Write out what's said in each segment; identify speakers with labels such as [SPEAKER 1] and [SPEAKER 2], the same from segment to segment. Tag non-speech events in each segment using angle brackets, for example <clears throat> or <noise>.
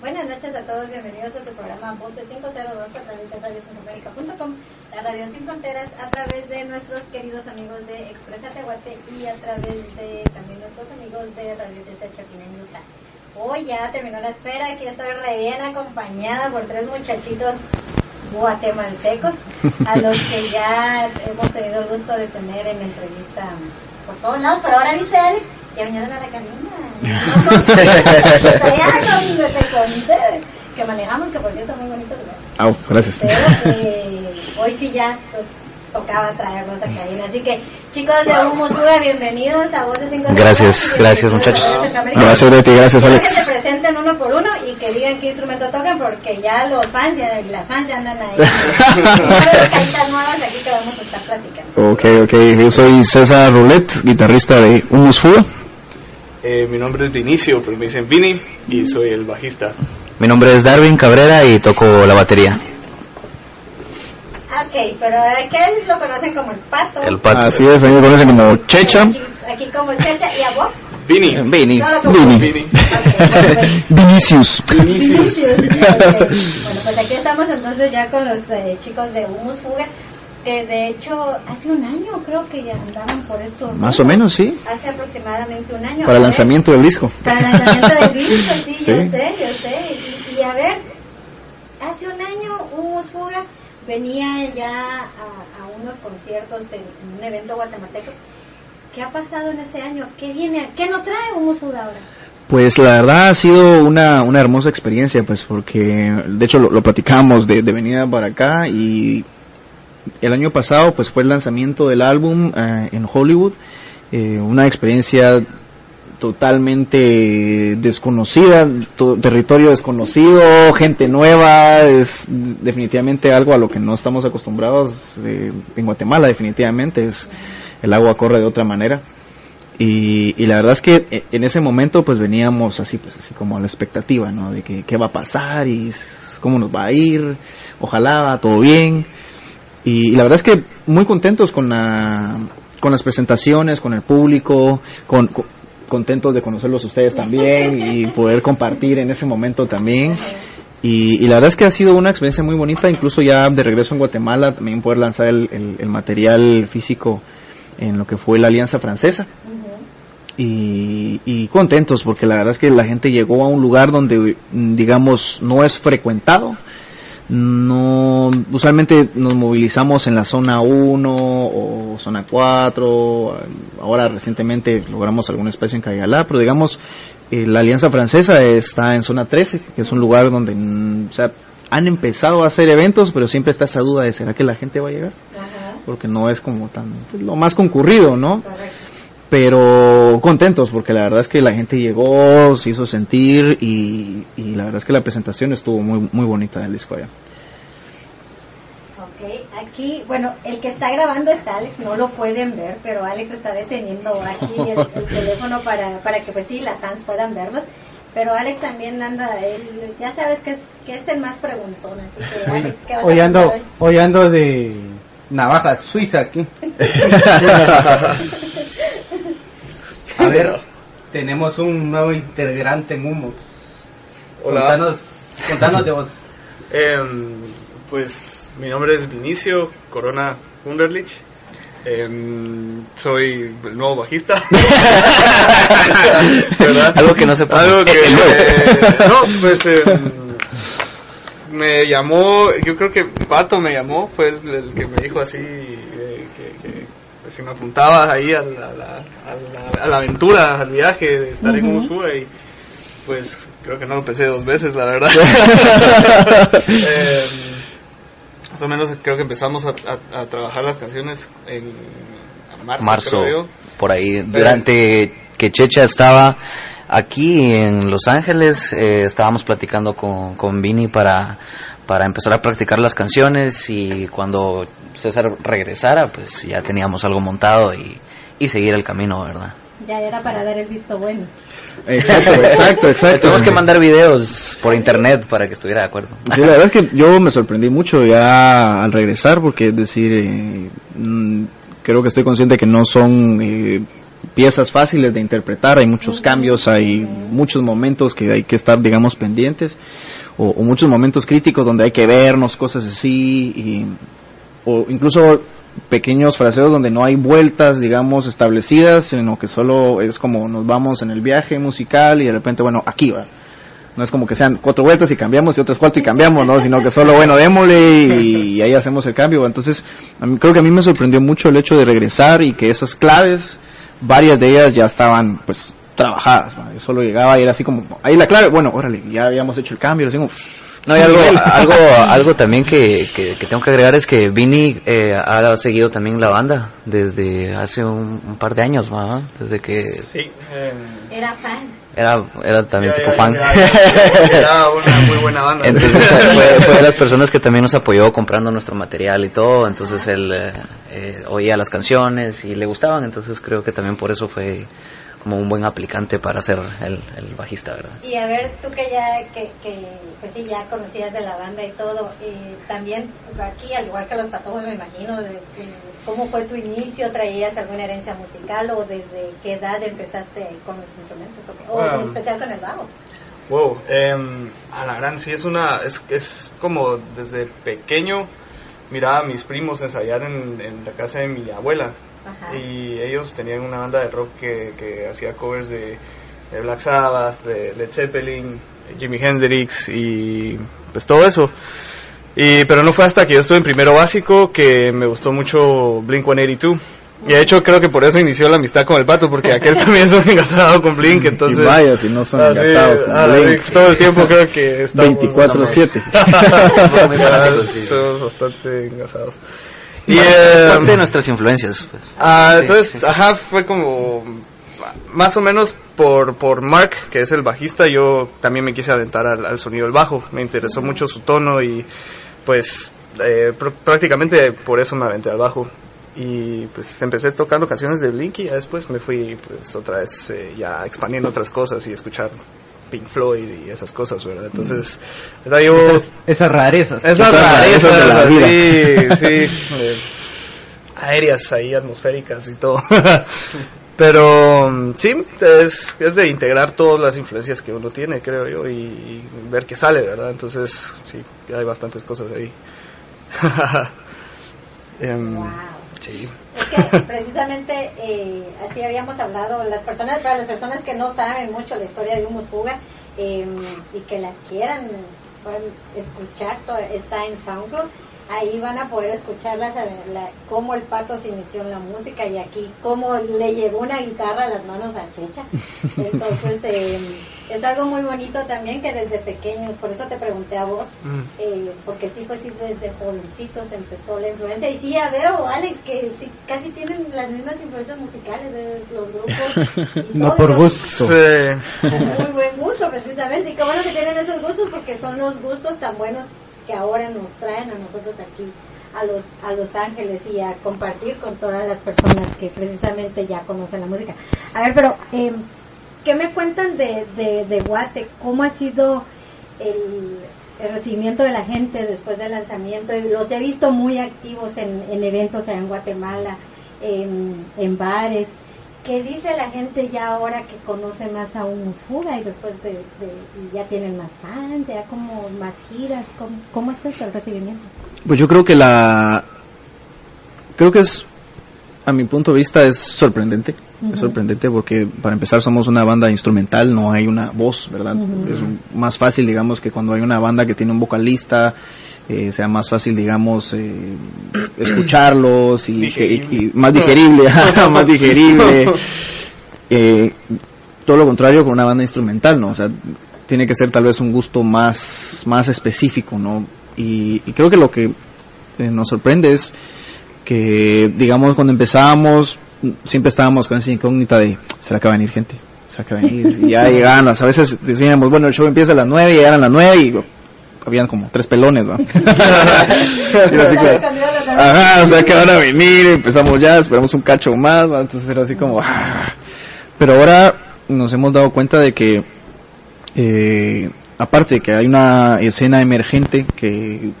[SPEAKER 1] Buenas noches a todos, bienvenidos a su programa Voces 502 a través de radiosinfomérica.com, la radio sin fronteras, a través de nuestros queridos amigos de Expresa Tehuate y a través de también nuestros amigos de Radio Teta Chapina en Utah. Hoy ya terminó la espera, aquí estoy re bien acompañada por tres muchachitos guatemaltecos, a los que ya hemos tenido el gusto de tener en entrevista por todos lados, pero ahora dice Alex, ya vinieron a la <laughs> conté, que manejamos, que por cierto es muy bonito lugar.
[SPEAKER 2] Ah, gracias.
[SPEAKER 1] Pero eh, hoy sí ya, pues tocaba traerlos a cabina. Así que, chicos de Humo Sube, bienvenidos a de Cinco
[SPEAKER 3] Gracias,
[SPEAKER 1] Minutos,
[SPEAKER 3] gracias, muchachos.
[SPEAKER 2] Gracias, Betty, gracias,
[SPEAKER 1] Quiero
[SPEAKER 2] Alex.
[SPEAKER 1] que se presenten uno por uno y que digan qué instrumento tocan porque ya los fans ya, y las fans ya andan ahí. <laughs> Hay caritas nuevas aquí que vamos a estar platicando.
[SPEAKER 2] Ok, ok. Yo soy César Roulette, guitarrista de Humus Fuga.
[SPEAKER 4] Eh, mi nombre es Vinicio, pero me dicen Vini y soy el bajista.
[SPEAKER 3] Mi nombre es Darwin Cabrera y toco la batería.
[SPEAKER 1] Ok, pero aquel lo conocen como el pato.
[SPEAKER 3] El pato.
[SPEAKER 2] Así es, a mí me conocen como Checha.
[SPEAKER 1] Aquí, aquí como Checha. ¿Y a vos?
[SPEAKER 4] Vini.
[SPEAKER 1] Como
[SPEAKER 2] Vini.
[SPEAKER 1] Bueno, pues, <laughs>
[SPEAKER 2] Vinicius.
[SPEAKER 1] Vinicius. Bueno, pues aquí estamos entonces ya con los eh, chicos de Humus Fuga, que de hecho hace un año creo que ya andaban por esto.
[SPEAKER 2] Más o menos, sí.
[SPEAKER 1] Hace aproximadamente un año.
[SPEAKER 2] Para el lanzamiento del disco.
[SPEAKER 1] Para el lanzamiento del disco, <laughs> sí, yo sé, yo sé. Y, y a ver, hace un año Humus Fuga venía ya a, unos conciertos en un evento guatemalteco. ¿Qué ha pasado en ese año? ¿Qué viene? ¿Qué nos trae Humus Fuga ahora?
[SPEAKER 2] Pues la verdad ha sido una, una hermosa experiencia, pues porque de hecho lo, lo platicamos de, de venida para acá y el año pasado pues fue el lanzamiento del álbum eh, en Hollywood, eh, una experiencia totalmente desconocida, to- territorio desconocido, gente nueva, es definitivamente algo a lo que no estamos acostumbrados eh, en Guatemala, definitivamente es el agua corre de otra manera. Y, y la verdad es que eh, en ese momento pues veníamos así pues así como a la expectativa, ¿no? De que qué va a pasar y cómo nos va a ir, ojalá va todo bien. Y, la verdad es que muy contentos con la con las presentaciones, con el público, con- contentos de conocerlos ustedes también y poder compartir en ese momento también. Y, y la verdad es que ha sido una experiencia muy bonita, incluso ya de regreso en Guatemala, también poder lanzar el, el- el material físico en lo que fue la Alianza Francesa. Y, y contentos porque la verdad es que la gente llegó a un lugar donde, digamos, no es frecuentado. No, usualmente nos movilizamos en la zona 1 o zona 4. Ahora recientemente logramos algún espacio en Cayalá, pero digamos, eh, la Alianza Francesa está en zona 13, que es un lugar donde, mm, o sea, han empezado a hacer eventos, pero siempre está esa duda de ¿será que la gente va a llegar?
[SPEAKER 1] Ajá,
[SPEAKER 2] Porque no es como tan, pues, lo más concurrido, ¿no?
[SPEAKER 1] correcto.
[SPEAKER 2] Pero contentos porque la verdad es que la gente llegó, se hizo sentir y, y la verdad es que la presentación estuvo muy muy bonita del disco allá.
[SPEAKER 1] Ok, aquí, bueno, el que está grabando es Alex, no lo pueden ver, pero Alex está deteniendo aquí el, el teléfono para, para que pues sí, las fans puedan verlos. Pero Alex también anda, él, ya sabes que es, que es el más preguntón, así que Alex, ¿qué vas a
[SPEAKER 5] ando, hoy ando de navaja suiza aquí. <laughs> A ver, tenemos un nuevo integrante en Humo.
[SPEAKER 4] Hola.
[SPEAKER 5] Contanos, contanos de vos.
[SPEAKER 4] Em, pues mi nombre es Vinicio Corona Wunderlich. Em, soy el nuevo bajista. <laughs> ¿Verdad?
[SPEAKER 3] Algo que no sepamos.
[SPEAKER 4] Algo que, eh, no, pues em, me llamó, yo creo que Pato me llamó, fue el, el que me dijo así eh, que, que, pues, si me apuntaba ahí a la, a la, a la- a la aventura, al viaje de estar en Ushuaia y pues creo que no lo pensé dos veces, la verdad. <laughs> Eh, más o menos creo que empezamos a, a- a trabajar las canciones en marzo,
[SPEAKER 3] Marzo,
[SPEAKER 4] creo yo.
[SPEAKER 3] por ahí. Durante que Checha estaba aquí en Los Ángeles, eh, estábamos platicando con, con Vini para, para empezar a practicar las canciones y cuando César regresara, pues ya teníamos algo montado y, y seguir el camino, ¿verdad?
[SPEAKER 1] Ya era para dar el visto bueno.
[SPEAKER 2] Exacto, exacto,
[SPEAKER 3] Le
[SPEAKER 2] exacto.
[SPEAKER 3] Tenemos que mandar videos por internet para que estuviera de acuerdo.
[SPEAKER 2] Sí, la verdad es que yo me sorprendí mucho ya al regresar porque es decir, eh, mm, creo que estoy consciente que no son eh, piezas fáciles de interpretar, hay muchos cambios, hay muchos momentos que hay que estar, digamos, pendientes, o, o muchos momentos críticos donde hay que vernos, cosas así, y, o incluso pequeños fraseos donde no hay vueltas, digamos, establecidas, sino que solo es como nos vamos en el viaje musical y de repente, bueno, aquí va. No es como que sean cuatro vueltas y cambiamos y otras cuatro y cambiamos, ¿no? Sino que solo, bueno, démosle y, y ahí hacemos el cambio. Entonces, a mí, creo que a mí me sorprendió mucho el hecho de regresar y que esas claves, varias de ellas ya estaban, pues, trabajadas. Yo solo llegaba y era así como, ahí la clave, bueno, órale, ya habíamos hecho el cambio, así como,
[SPEAKER 3] No, y algo, <laughs> algo, algo también que, que, que tengo que agregar es que Vini eh, ha seguido también la banda desde hace un, un par de años, ¿va? desde que
[SPEAKER 4] Sí. eh,
[SPEAKER 1] Era fan.
[SPEAKER 3] era, era también
[SPEAKER 4] ya-
[SPEAKER 3] tipo
[SPEAKER 4] ya-
[SPEAKER 3] fan.
[SPEAKER 4] ya- ya- Era una muy buena banda.
[SPEAKER 3] Entonces fue, <laughs> fue de las personas que también nos apoyó comprando nuestro material y todo, entonces él eh, eh, oía las canciones y le gustaban, entonces creo que también por eso fue como un buen aplicante para ser el, el bajista, ¿verdad?
[SPEAKER 1] Y a ver, tú que ya, que, que pues sí, ya conocías de la banda y todo, eh, también aquí, al igual que los patojos, me imagino, de, de ¿cómo fue tu inicio? ¿Traías alguna herencia musical o desde qué edad empezaste con los instrumentos? O, en especial con el bajo.
[SPEAKER 4] Wow, em, a la gran sí es una, es, es como desde pequeño miraba a mis primos ensayar en, en la casa de mi abuela
[SPEAKER 1] Ajá.
[SPEAKER 4] y ellos tenían una banda de rock que, que hacía covers de, de Black Sabbath, de Led Zeppelin, Jimi Hendrix y pues todo eso. Y, pero no fue hasta que yo estuve en primero básico que me gustó mucho Blink 182. Y de hecho creo que por eso inició la amistad con el pato, porque aquel <laughs> también es un engasado con Blink, entonces...
[SPEAKER 2] y vaya, si no son
[SPEAKER 4] Ah, sí,
[SPEAKER 2] engasados con
[SPEAKER 4] ah,
[SPEAKER 2] Blink.
[SPEAKER 4] sí, todo el tiempo creo que estamos
[SPEAKER 2] 24/7.
[SPEAKER 3] Muy fanáticos, sí.
[SPEAKER 4] Somos bastante engasados. Y, eh,
[SPEAKER 3] parte de nuestras influencias. pues.
[SPEAKER 4] ah,
[SPEAKER 3] Sí,
[SPEAKER 4] entonces,
[SPEAKER 3] sí, sí.
[SPEAKER 4] ajá, fue como más o menos por, por Mark, que es el bajista, yo también me quise aventar al, al sonido del bajo. Me interesó mucho su tono y pues eh, pr- prácticamente por eso me aventé al bajo. Y pues empecé tocando canciones de Blink y ya después me fui pues otra vez eh, ya expandiendo otras cosas y escuchar Pink Floyd y esas cosas, ¿verdad? Entonces, ¿verdad? yo...
[SPEAKER 5] Esas, esas rarezas.
[SPEAKER 4] Esas
[SPEAKER 2] Esas
[SPEAKER 4] rarezas
[SPEAKER 2] rarezas de la vida.
[SPEAKER 4] sí, <laughs> eh, aéreas ahí, atmosféricas y todo. <laughs> Pero mm, sí, es, es de integrar todas las influencias que uno tiene, creo yo, y, y ver qué sale, ¿verdad? Entonces, sí, hay bastantes cosas ahí. <laughs> Em,
[SPEAKER 1] Wow.
[SPEAKER 4] Sí.
[SPEAKER 1] Es <laughs> que precisamente eh, así habíamos hablado, las personas, para las personas que no saben mucho la historia de Humus Fuga eh, y que la quieran escuchar, está en SoundCloud, ahí van a poder escuchar la, la- cómo el pato se inició en la música y aquí cómo le llegó una guitarra a las manos a Checha. <laughs> Entonces eh, es algo muy bonito también que desde pequeños, por eso te pregunté a vos,
[SPEAKER 4] Mm.
[SPEAKER 1] eh, porque sí, pues sí, desde jovencitos empezó la influencia. Y sí, ya veo, Alex, que sí, casi tienen las mismas influencias musicales de los grupos. y <laughs>
[SPEAKER 5] No por gusto.
[SPEAKER 4] Sí.
[SPEAKER 1] Muy buen gusto, precisamente. Y qué bueno que tienen esos gustos, porque son los gustos tan buenos que ahora nos traen a nosotros aquí. A los, a Los Ángeles y a compartir con todas las personas que precisamente ya conocen la música. A ver, pero, eh, ¿qué me cuentan de, de, de Guate? ¿Cómo ha sido el, el recibimiento de la gente después del lanzamiento? Los he visto muy activos en, en eventos en Guatemala, en, en bares. ¿Qué dice la gente ya ahora que conoce más a Humus Fuga y después de, de- y ya tienen más fans, ya como más giras? ¿Cómo, cómo es eso el recibimiento?
[SPEAKER 2] Pues yo creo que la... Creo que es, a mi punto de vista, es sorprendente. Es sorprendente porque, para empezar, somos una banda instrumental, no hay una voz, ¿verdad? Es más fácil, digamos, que cuando hay una banda que tiene un vocalista, eh, sea más fácil, digamos, eh, escucharlos y, y- y más digerible, más digerible. <laughs> <laughs> Eh, todo lo contrario con una banda instrumental, ¿no? O sea, tiene que ser tal vez un gusto más, más específico, ¿no? Y, y creo que lo que eh, nos sorprende es que, digamos, cuando empezábamos, siempre estábamos con esa incógnita de, ¿será que va a venir gente? ¿Será que va a venir? Y ya <laughs> llegaban a veces decíamos, bueno, el show empieza a las nueve y llegaron a las nueve y habían como tres pelones, ¿no? <laughs> Y era así como, Ajá, o sea que van a venir, empezamos ya, esperamos un cacho más, entonces era así como... ah. Pero ahora nos hemos dado cuenta de que, eh, aparte de que hay una escena emergente que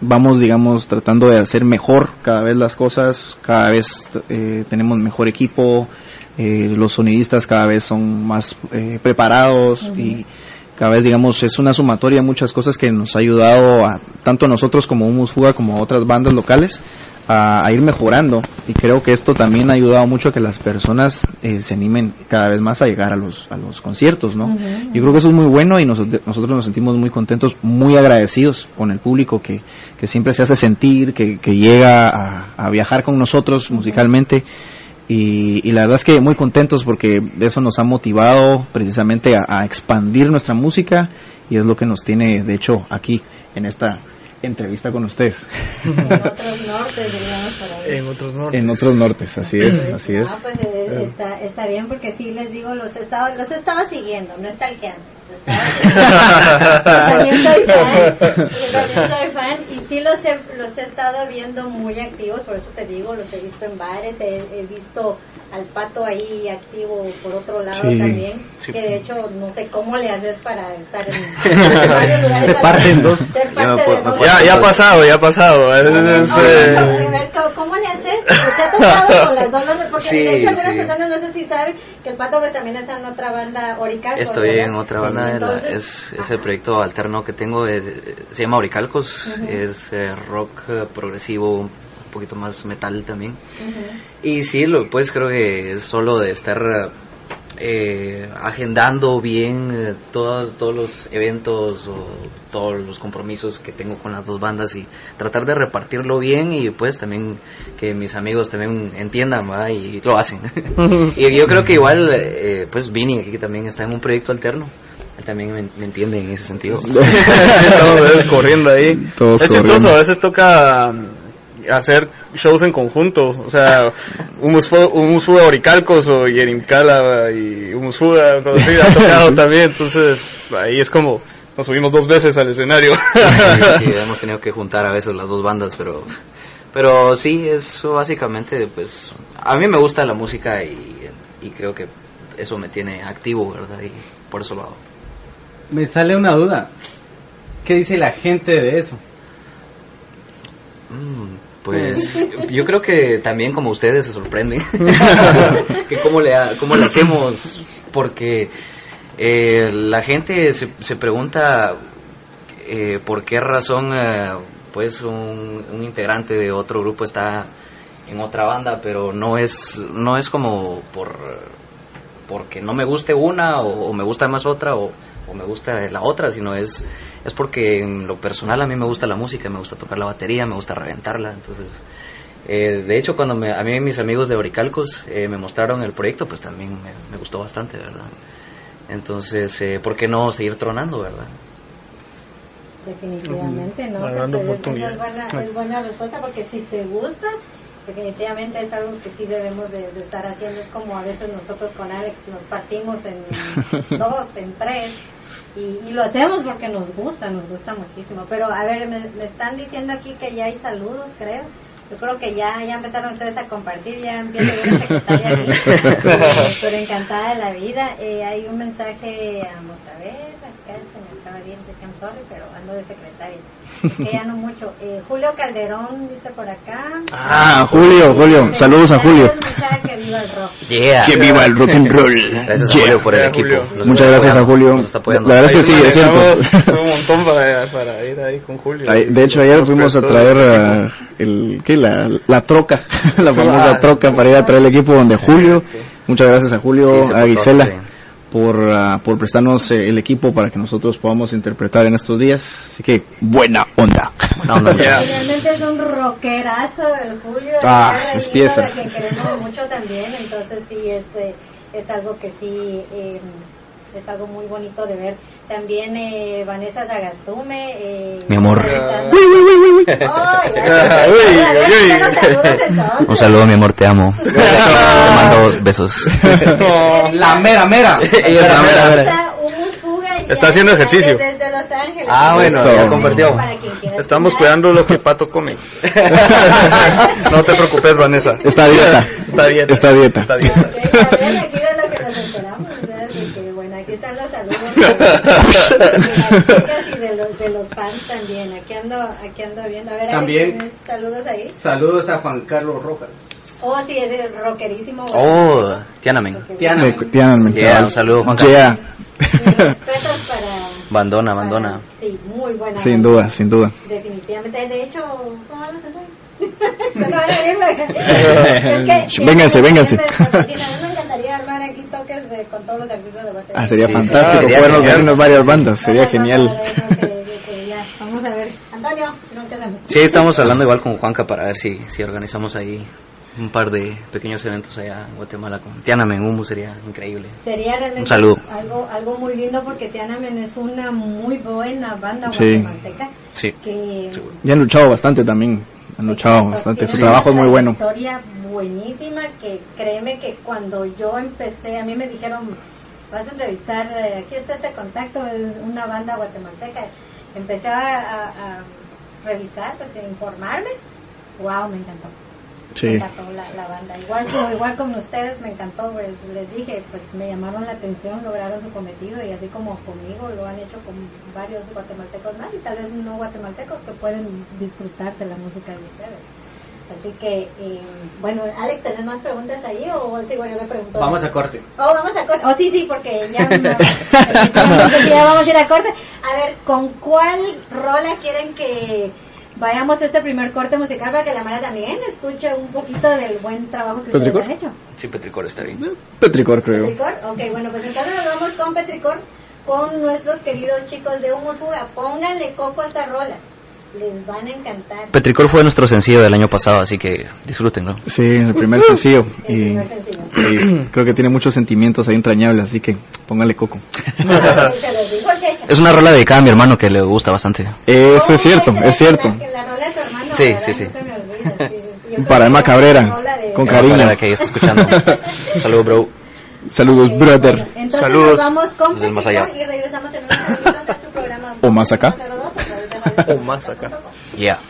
[SPEAKER 2] vamos, digamos, tratando de hacer mejor cada vez las cosas, cada vez eh, tenemos mejor equipo, eh, los sonidistas cada vez son más eh, preparados y cada vez, digamos, es una sumatoria de muchas cosas que nos ha ayudado a, tanto a nosotros como Humus Fuga como a otras bandas locales a, a ir mejorando. Y creo que esto también ha ayudado mucho a que las personas eh, se animen cada vez más a llegar a los, a los conciertos, ¿no? Yo creo que eso es muy bueno y nos- nosotros nos sentimos muy contentos, muy agradecidos con el público que, que siempre se hace sentir, que, que llega a, a viajar con nosotros musicalmente y, y la verdad es que muy contentos porque eso nos ha motivado precisamente a, a expandir nuestra música y es lo que nos tiene de hecho aquí en esta entrevista con ustedes
[SPEAKER 1] En otros nortes.
[SPEAKER 4] En otros nortes.
[SPEAKER 2] en otros nortes así es así es
[SPEAKER 1] Ah, pues eh, está, está bien porque sí les digo, los estaba, los estaba siguiendo, no estaba siguiendo. También soy fan, yo <laughs> también soy fan y sí los he, los he estado viendo muy activos, por eso te digo, los he visto en bares, he, he visto al pato ahí activo por otro lado
[SPEAKER 2] Sí.
[SPEAKER 1] también,
[SPEAKER 4] Sí.
[SPEAKER 1] que de hecho no sé cómo le haces para estar en. <laughs>
[SPEAKER 2] Se parten dos.
[SPEAKER 3] Ya
[SPEAKER 4] Ya, ya ha pasado, ya ha pasado. Es, eh,
[SPEAKER 1] ¿cómo- ¿Cómo le haces? ¿Usted ha tocado con las dos? Porque
[SPEAKER 3] Sí,
[SPEAKER 1] de hecho algunas
[SPEAKER 3] sí.
[SPEAKER 1] personas no sé si saben que el Pato que también está en otra banda Orical.
[SPEAKER 3] Estoy en otra banda, es, es el proyecto alterno que tengo, es- se llama Oricalcos,
[SPEAKER 1] Ujú.
[SPEAKER 3] es eh, rock eh, progresivo, un poquito más metal también. Y sí, lo, pues creo que es solo de estar eh, agendando bien eh, todos, todos los eventos o todos los compromisos que tengo con las dos bandas y tratar de repartirlo bien y pues también que mis amigos también entiendan ¿va? y lo hacen. <laughs> y yo creo que igual, eh, pues Vini aquí también está en un proyecto alterno. Él también me, me entiende en ese sentido. <laughs>
[SPEAKER 4] Estamos a veces corriendo ahí.
[SPEAKER 2] Todos
[SPEAKER 4] es chistoso, a veces toca um, hacer shows en conjunto. O sea, Humus Humus Fuga Oricalcos o Yerim Cala y Humus Fuga, cosas así, ha tocado <laughs> también. Entonces, ahí es como nos subimos dos veces al escenario.
[SPEAKER 3] sí, <laughs> sí, hemos tenido que juntar a veces las dos bandas, pero pero sí, eso básicamente, pues a mí me gusta la música y, y creo que eso me tiene activo, ¿verdad? Y por eso lo hago.
[SPEAKER 5] Me sale una duda. ¿Qué dice la gente de eso?
[SPEAKER 3] Mm, Pues <laughs> yo creo que también como ustedes se sorprenden <laughs> que cómo le, cómo le hacemos porque eh, la gente se, se pregunta eh, por qué razón eh, pues un, un integrante de otro grupo está en otra banda pero no es no es como por porque no me guste una o, o me gusta más otra o, o me gusta la otra, sino es, es porque en lo personal a mí me gusta la música, me gusta tocar la batería, me gusta reventarla, entonces... eh, de hecho, cuando me- a mí mis amigos de Oricalcos eh, me mostraron el proyecto, pues también me, me gustó bastante, ¿verdad? Entonces, eh, ¿por qué no seguir tronando, verdad?
[SPEAKER 1] Definitivamente, ¿no? Pues,
[SPEAKER 4] Dando
[SPEAKER 1] es- buena, es buena respuesta porque si te gusta, definitivamente es algo que sí debemos de, de estar haciendo. Es como a veces nosotros con Alex nos partimos en <laughs> dos, en tres. Y, y lo hacemos porque nos gusta, nos gusta muchísimo. Pero a ver, me, me están diciendo aquí que ya hay saludos, creo. Yo creo que ya, ya empezaron ustedes a compartir, ya empiezo yo la secretaria aquí. <laughs> Pero encantada de la vida. Eh, hay un mensaje, vamos a ver, acá se me acaba bien, I'm sorry, pero ando de secretaria. Es que ya no mucho. Eh, Julio Calderón dice por acá.
[SPEAKER 2] Ah, Julio, Julio, saludos a Julio.
[SPEAKER 1] Que viva el rock.
[SPEAKER 3] Yeah.
[SPEAKER 2] que viva el rock and roll
[SPEAKER 3] Gracias a
[SPEAKER 2] Yeah.
[SPEAKER 3] Julio por el equipo. Nos
[SPEAKER 2] Muchas gracias a Julio. La verdad es que sí, es cierto. <laughs>
[SPEAKER 4] Un montón para, para ir ahí con Julio.
[SPEAKER 2] Ahí, de hecho, ayer fuimos a traer
[SPEAKER 4] el,
[SPEAKER 2] ¿qué? La, la troca, <laughs> la famosa
[SPEAKER 4] Ah,
[SPEAKER 2] troca para ir a traer el equipo donde Julio. Muchas gracias a Julio,
[SPEAKER 3] Sí,
[SPEAKER 2] a Gisela por, ah, por prestarnos eh, el equipo para que nosotros podamos interpretar en estos días. Así que buena onda.
[SPEAKER 3] No.
[SPEAKER 4] Yeah. <laughs>
[SPEAKER 1] Realmente es un rockerazo el Julio.
[SPEAKER 2] Ah, es
[SPEAKER 1] Reino,
[SPEAKER 2] pieza.
[SPEAKER 1] A quien queremos mucho también. Entonces sí, es, eh, es algo que sí... eh, es algo muy bonito de ver. También eh, Vanessa Zagastume. Eh,
[SPEAKER 3] Mi amor. Un saludo, mi amor, te amo. <laughs> Te mando besos. <laughs>
[SPEAKER 5] La mera mera. <laughs>
[SPEAKER 3] Ella es la mera, mera.
[SPEAKER 1] Está
[SPEAKER 4] Está haciendo ejercicio.
[SPEAKER 1] Desde Los Ángeles.
[SPEAKER 3] Ah, bueno,
[SPEAKER 2] Eso.
[SPEAKER 3] ya
[SPEAKER 1] quiera
[SPEAKER 4] Estamos cuidando lo que Pato come. no te preocupes, Vanessa.
[SPEAKER 2] Está dieta.
[SPEAKER 4] Está dieta.
[SPEAKER 2] Está dieta.
[SPEAKER 4] Está dieta.
[SPEAKER 1] Ok, a ver, aquí de lo que nos enteramos, ¿verdad? De que, bueno, aquí están los saludos de, de las chicas y de de los, de los fans también. Aquí ando, aquí ando viendo. A ver,
[SPEAKER 5] También.
[SPEAKER 1] ¿tienes saludos ahí.
[SPEAKER 5] Saludos a Juan Carlos Rojas.
[SPEAKER 1] Oh, sí, es el rockerísimo.
[SPEAKER 3] Oh, Tiananmen.
[SPEAKER 5] Tiana.
[SPEAKER 2] De Tiananmen,
[SPEAKER 3] Yeah, un saludo, Juan
[SPEAKER 2] Yeah.
[SPEAKER 1] Mis respetos para...
[SPEAKER 3] Bandona,
[SPEAKER 1] para-
[SPEAKER 3] bandona.
[SPEAKER 1] Sí, muy buena.
[SPEAKER 2] Sin
[SPEAKER 1] banda.
[SPEAKER 2] duda, sin duda.
[SPEAKER 1] Definitivamente. De hecho, ¿cómo van los entonces?
[SPEAKER 2] Vénganse, vénganse.
[SPEAKER 1] Me fascina. A mí me encantaría armar aquí toques de, con todos los artistas de Guatemala.
[SPEAKER 2] Ah, sería
[SPEAKER 3] Sí,
[SPEAKER 2] fantástico
[SPEAKER 3] sería
[SPEAKER 2] podernos
[SPEAKER 3] genial.
[SPEAKER 2] vernos varias bandas, sería genial.
[SPEAKER 1] ya. Vamos a ver. Antonio, no.
[SPEAKER 3] Sí, estamos hablando igual con Juanca para ver si, si organizamos ahí un par de pequeños eventos allá en Guatemala con Tiananmen, Humo sería increíble.
[SPEAKER 1] Sería realmente
[SPEAKER 3] Un saludo.
[SPEAKER 1] algo algo muy lindo porque Tiananmen es una muy buena banda
[SPEAKER 2] Sí.
[SPEAKER 1] guatemalteca
[SPEAKER 3] Sí.
[SPEAKER 1] que
[SPEAKER 3] Seguro.
[SPEAKER 2] Ya han luchado bastante también. Han luchado bastante. Su trabajo es
[SPEAKER 1] una
[SPEAKER 2] muy bueno.
[SPEAKER 1] trayectoria buenísima que créeme que cuando yo empecé, a mí me dijeron, vas a entrevistar, eh, aquí está este contacto, es una banda guatemalteca. Empecé a, a- a revisar, pues a informarme. Wow, me encantó.
[SPEAKER 2] Sí.
[SPEAKER 1] Me encantó la, la banda. Igual como, igual como ustedes, me encantó, pues les dije, pues me llamaron la atención, lograron su cometido y así como conmigo lo han hecho con varios guatemaltecos más y tal vez no guatemaltecos que pueden disfrutar de la música de ustedes. Así que, eh, bueno, Alex, ¿tenés más preguntas ahí o sigo yo me pregunto?
[SPEAKER 5] Vamos a corte.
[SPEAKER 1] Oh, vamos a corte. Oh, sí, sí, porque ya, <laughs> no- ya vamos a ir a corte. A ver, ¿con cuál rola quieren que vayamos a este primer corte musical para que la Mara también escuche un poquito del buen trabajo que ustedes han hecho?
[SPEAKER 3] Sí, Petricor está bien.
[SPEAKER 2] Petricor, creo.
[SPEAKER 1] ¿Petricor? Ok, bueno, pues entonces nos vamos con Petricor, con nuestros queridos chicos de Humus Fuga. Pónganle coco a esta rola. Les van a encantar.
[SPEAKER 3] Petricor fue nuestro sencillo del año pasado, así que disfrútenlo.
[SPEAKER 2] Sí, el primer sencillo. <laughs>
[SPEAKER 1] El
[SPEAKER 2] Y
[SPEAKER 1] primer sencillo.
[SPEAKER 2] y creo que tiene muchos sentimientos ahí entrañables, así que póngale coco. <laughs>
[SPEAKER 3] Es una rola dedicada a mi hermano que le gusta bastante.
[SPEAKER 2] Eso es cierto,
[SPEAKER 1] Oh,
[SPEAKER 2] es cierto.
[SPEAKER 1] La, la rola de tu hermano,
[SPEAKER 3] Sí, sí, sí. <laughs>
[SPEAKER 2] Para Emma Cabrera,
[SPEAKER 1] de-
[SPEAKER 2] con cariño.
[SPEAKER 3] la que ahí está escuchando. Saludos, bro.
[SPEAKER 2] Saludos,
[SPEAKER 1] Ok,
[SPEAKER 2] brother.
[SPEAKER 1] bueno, Entonces
[SPEAKER 4] Saludos.
[SPEAKER 1] nos vamos con
[SPEAKER 3] más allá.
[SPEAKER 1] y regresamos en unos minutos a su programa.
[SPEAKER 2] O más acá.
[SPEAKER 1] 02, a través de Radio
[SPEAKER 4] O más acá.
[SPEAKER 3] Yeah.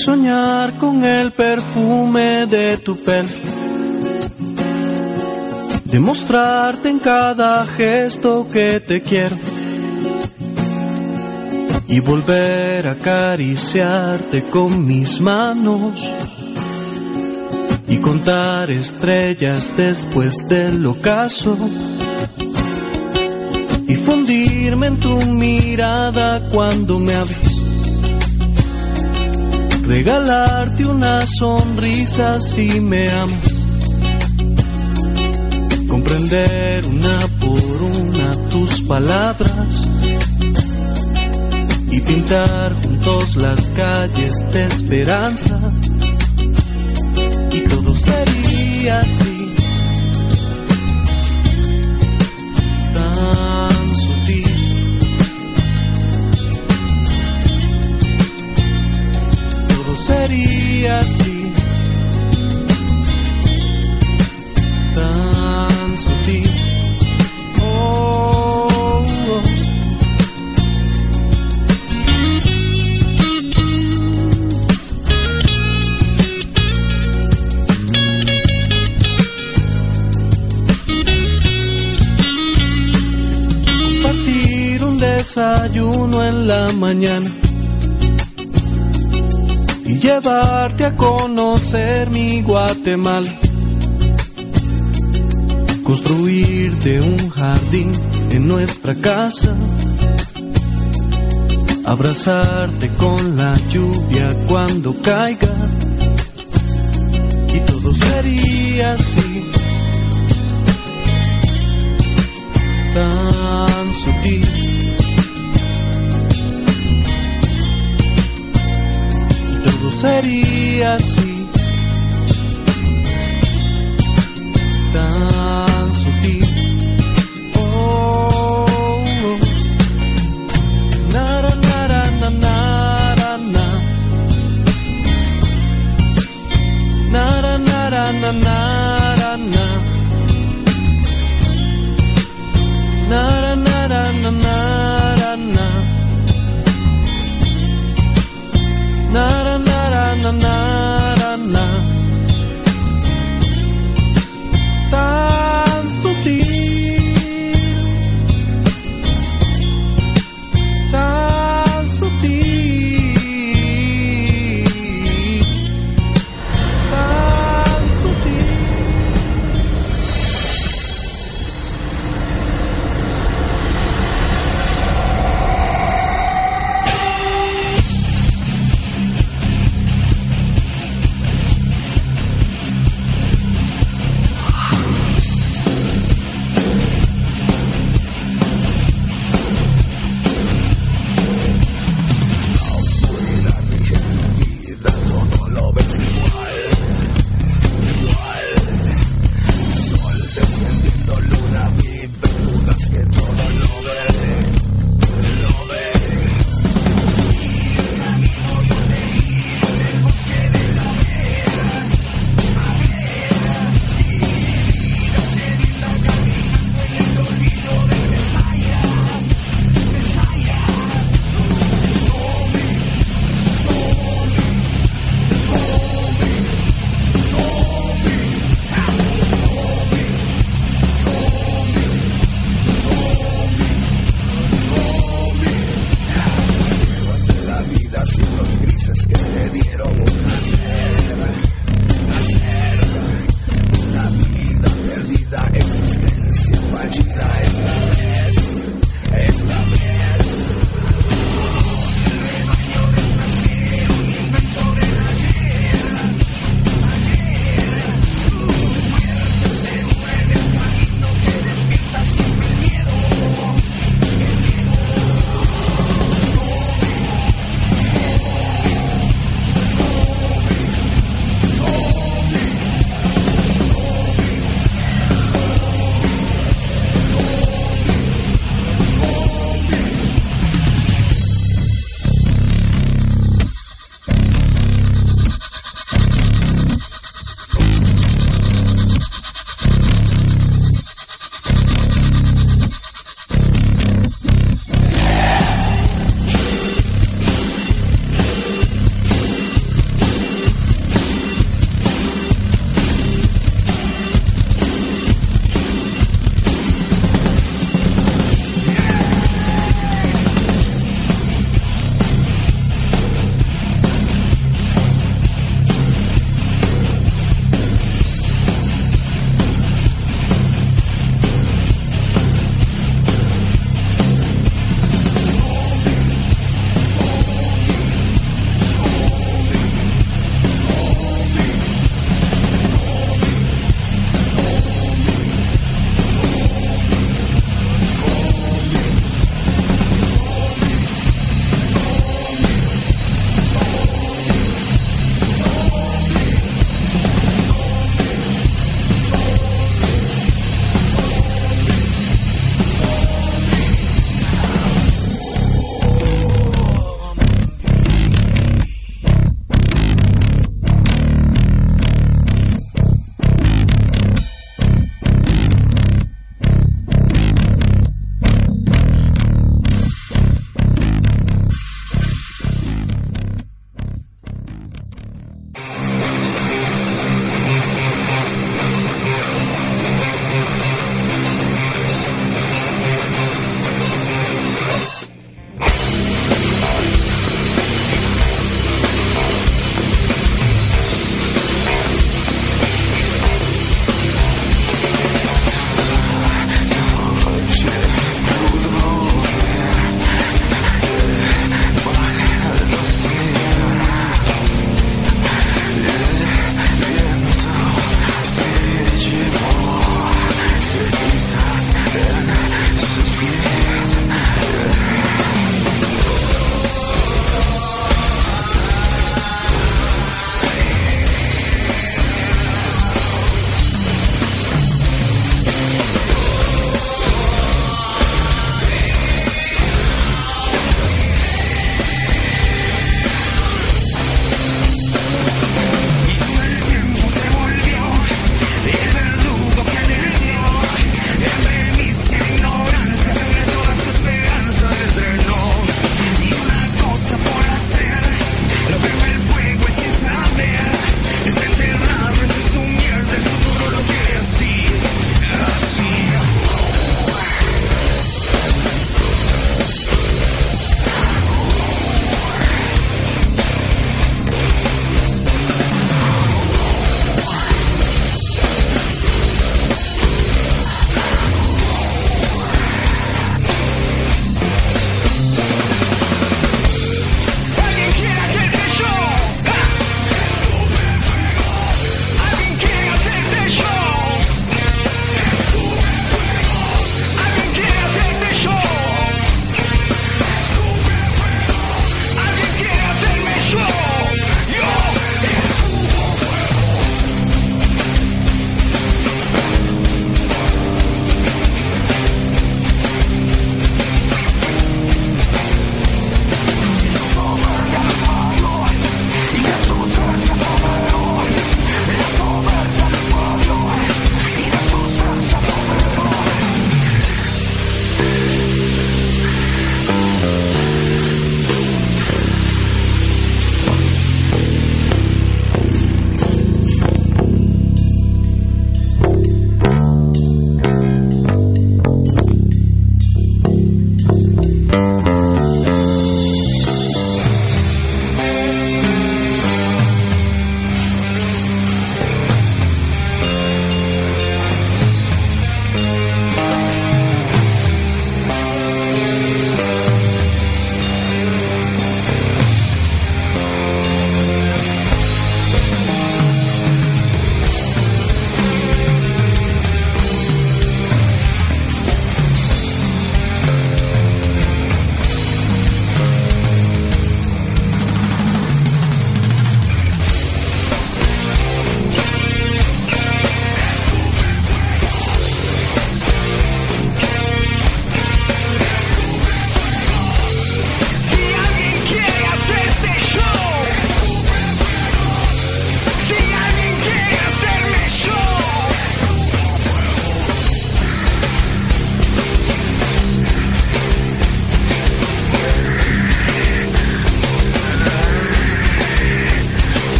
[SPEAKER 6] Soñar con el perfume de tu pelo. Demostrarte en cada gesto que te quiero. Y volver a acariciarte con mis manos. Y contar estrellas después del ocaso. Y fundirme en tu mirada cuando me hables regalarte una sonrisa si me amas. Comprender una por una tus palabras. Y pintar juntos las calles de esperanza. Y todo sería así sería así. Tan sutil. Oh, oh. compartir un desayuno en la mañana llevarte a conocer mi Guatemala. Construirte un jardín en nuestra casa. Abrazarte con la lluvia cuando caiga. Y todo sería así. Tan sutil. Sería así.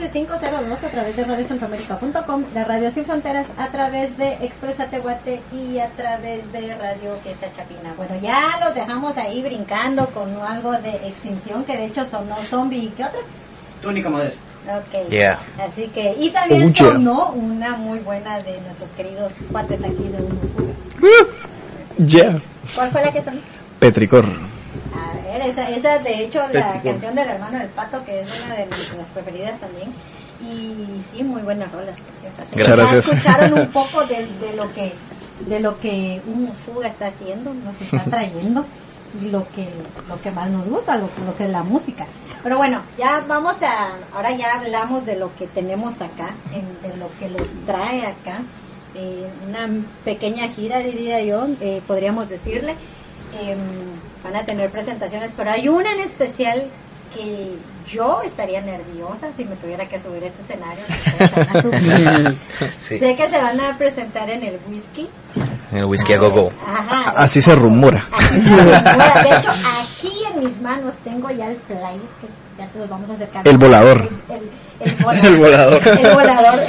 [SPEAKER 1] 111-502 a través de radiocentroamérica.com, la Radio Sin Fronteras a través de Expresa Tehuate y a través de Radio Queta Chapina. Bueno, ya los dejamos ahí brincando con algo de extinción que de hecho sonó zombie y qué otra.
[SPEAKER 5] Túnica modesta.
[SPEAKER 1] Ok.
[SPEAKER 3] Yeah.
[SPEAKER 1] Así que, y también
[SPEAKER 2] Uche.
[SPEAKER 1] sonó una muy buena de nuestros queridos cuates aquí de Unos uh,
[SPEAKER 2] yeah.
[SPEAKER 1] ¿Cuál fue la que sonó?
[SPEAKER 2] Petricor.
[SPEAKER 1] Esa, esa de hecho la canción del hermano del pato, que es una de nuestras preferidas también. Y sí, muy buenas rolas, por cierto.
[SPEAKER 3] Gracias.
[SPEAKER 1] Ya
[SPEAKER 2] Gracias.
[SPEAKER 1] escucharon un <laughs> poco de, de lo que de lo que un fuga está haciendo, nos está <laughs> trayendo y lo que lo que más nos gusta, lo, lo que es la música. Pero bueno, ya vamos a ahora ya hablamos de lo que tenemos acá, en- de lo que los trae acá. Eh, una pequeña gira diría yo, eh, podríamos decirle. Em, van a tener presentaciones, pero hay una en especial que yo estaría nerviosa si me tuviera que subir a este escenario. <laughs> no.
[SPEAKER 3] Sí.
[SPEAKER 1] Sé que se van a presentar en el whisky.
[SPEAKER 3] El whisky a go-go.
[SPEAKER 1] Ajá.
[SPEAKER 2] Así se rumora.
[SPEAKER 1] Así se rumora. <laughs> De hecho, aquí en mis manos tengo ya el flyer que ya te los vamos a acercar.
[SPEAKER 2] El volador.
[SPEAKER 1] El, el volador. <laughs>
[SPEAKER 2] El volador.
[SPEAKER 1] El volador.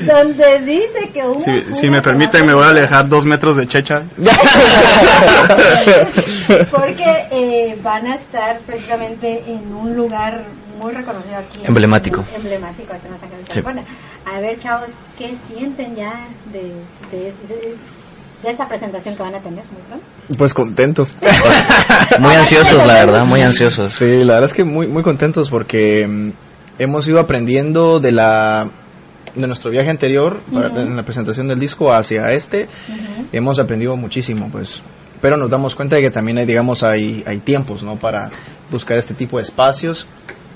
[SPEAKER 1] El <laughs> Donde dice que un
[SPEAKER 4] Si, si me permiten, me voy a alejar dos metros de Checha.
[SPEAKER 1] Porque eh, van a estar precisamente en un lugar muy reconocido aquí.
[SPEAKER 3] Emblemático.
[SPEAKER 1] Emblemático aquí en Los Ángeles,
[SPEAKER 3] Sí.
[SPEAKER 1] A ver, chavos, ¿qué sienten ya de, de, de, de esta presentación que van a tener pronto?
[SPEAKER 2] Pues contentos. <laughs>
[SPEAKER 3] Muy ansiosos, la verdad, muy ansiosos.
[SPEAKER 2] Sí, la verdad es que muy muy contentos porque mm, hemos ido aprendiendo de la de nuestro viaje anterior para- en la presentación del disco hacia este hemos aprendido muchísimo pues pero nos damos cuenta de que también hay digamos hay hay tiempos no para buscar este tipo de espacios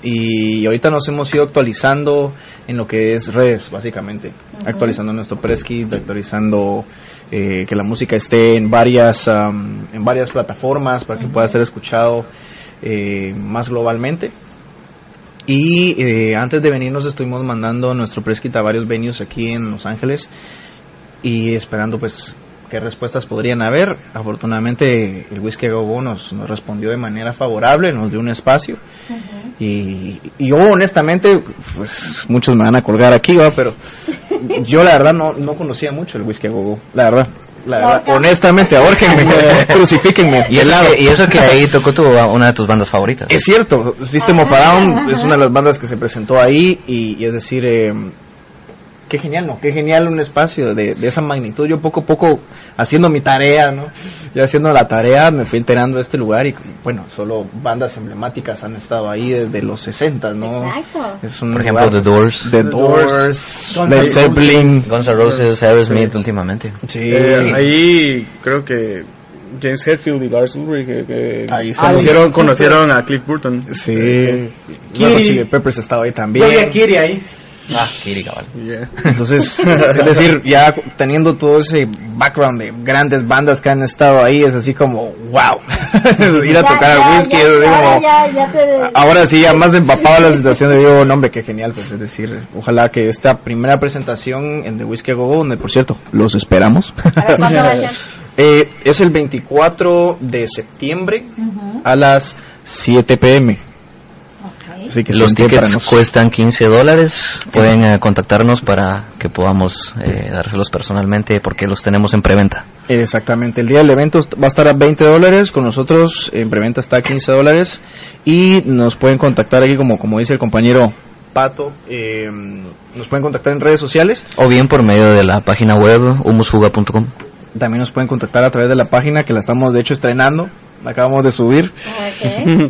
[SPEAKER 2] y ahorita nos hemos ido actualizando en lo que es redes básicamente. Actualizando nuestro press kit actualizando eh, que la música esté en varias en varias plataformas para que pueda ser escuchado eh, más globalmente. Y eh, antes de venir nos estuvimos mandando nuestro press kit a varios venues aquí en Los Ángeles y esperando pues qué respuestas podrían haber. Afortunadamente el Whisky a Go Go nos, nos respondió de manera favorable, nos dio un espacio y, y yo honestamente, pues muchos me van a colgar aquí, ¿va? pero yo la verdad no, no conocía mucho el Whisky a Go Go, la verdad. La verdad, honestamente, ahórquenme, <laughs> <laughs> crucifíquenme.
[SPEAKER 3] Y eso, que, y eso que ahí tocó tu, una de tus bandas favoritas.
[SPEAKER 2] Es cierto, System of a Down es una de las bandas que se presentó ahí y, y es decir, eh, qué genial, ¿no? Qué genial un espacio de, de esa magnitud. Yo poco a poco haciendo mi tarea, ¿no? Y haciendo la tarea me fui enterando de este lugar y bueno, solo bandas emblemáticas han estado ahí desde los 60, ¿no?
[SPEAKER 1] Exacto.
[SPEAKER 2] Es un
[SPEAKER 3] Por ejemplo,
[SPEAKER 2] lugar-
[SPEAKER 3] The Doors.
[SPEAKER 2] The
[SPEAKER 4] The
[SPEAKER 2] Doors, Led Zeppelin.
[SPEAKER 3] Guns N' Roses, Aerosmith últimamente.
[SPEAKER 2] Sí,
[SPEAKER 4] Eh, ahí creo que James Hetfield y Lars Ulrich que, que
[SPEAKER 2] Ahí sí.
[SPEAKER 4] conocieron, conocieron a Cliff Burton.
[SPEAKER 2] sí.
[SPEAKER 5] Kiri.
[SPEAKER 2] Bueno, Chili Peppers estaba ahí también.
[SPEAKER 5] Yo Kiri ahí.
[SPEAKER 3] Ah, Kiri, cabal.
[SPEAKER 4] Yeah.
[SPEAKER 2] Entonces, es decir, ya teniendo todo ese background de grandes bandas que han estado ahí, es así como, wow, <laughs> ir a
[SPEAKER 1] Ya,
[SPEAKER 2] tocar
[SPEAKER 1] ya,
[SPEAKER 2] al whisky,
[SPEAKER 1] ahora
[SPEAKER 2] como,
[SPEAKER 1] ya, ya te-
[SPEAKER 2] ahora sí, ya más empapado la situación, de digo, no, hombre, qué genial, pues es decir, ojalá que esta primera presentación en The Whiskey a Go donde por cierto, los esperamos,
[SPEAKER 1] A ver, ¿cuándo <laughs> va a
[SPEAKER 2] eh, es el 24 de septiembre
[SPEAKER 1] Ujú.
[SPEAKER 2] a las 7 pm.
[SPEAKER 1] Ok.
[SPEAKER 2] Así que
[SPEAKER 3] Los tickets cuestan 15 dólares. Pueden eh, contactarnos para que podamos eh, dárselos personalmente porque los tenemos en preventa.
[SPEAKER 2] Exactamente, el día del evento va a estar a 20 dólares, con nosotros en preventa está a 15 dólares y nos pueden contactar aquí como, como dice el compañero Pato, eh, nos pueden contactar en redes sociales,
[SPEAKER 3] O bien por medio de la página web humusfuga.com.
[SPEAKER 2] también nos pueden contactar a través de la página que la estamos de hecho estrenando, la acabamos de subir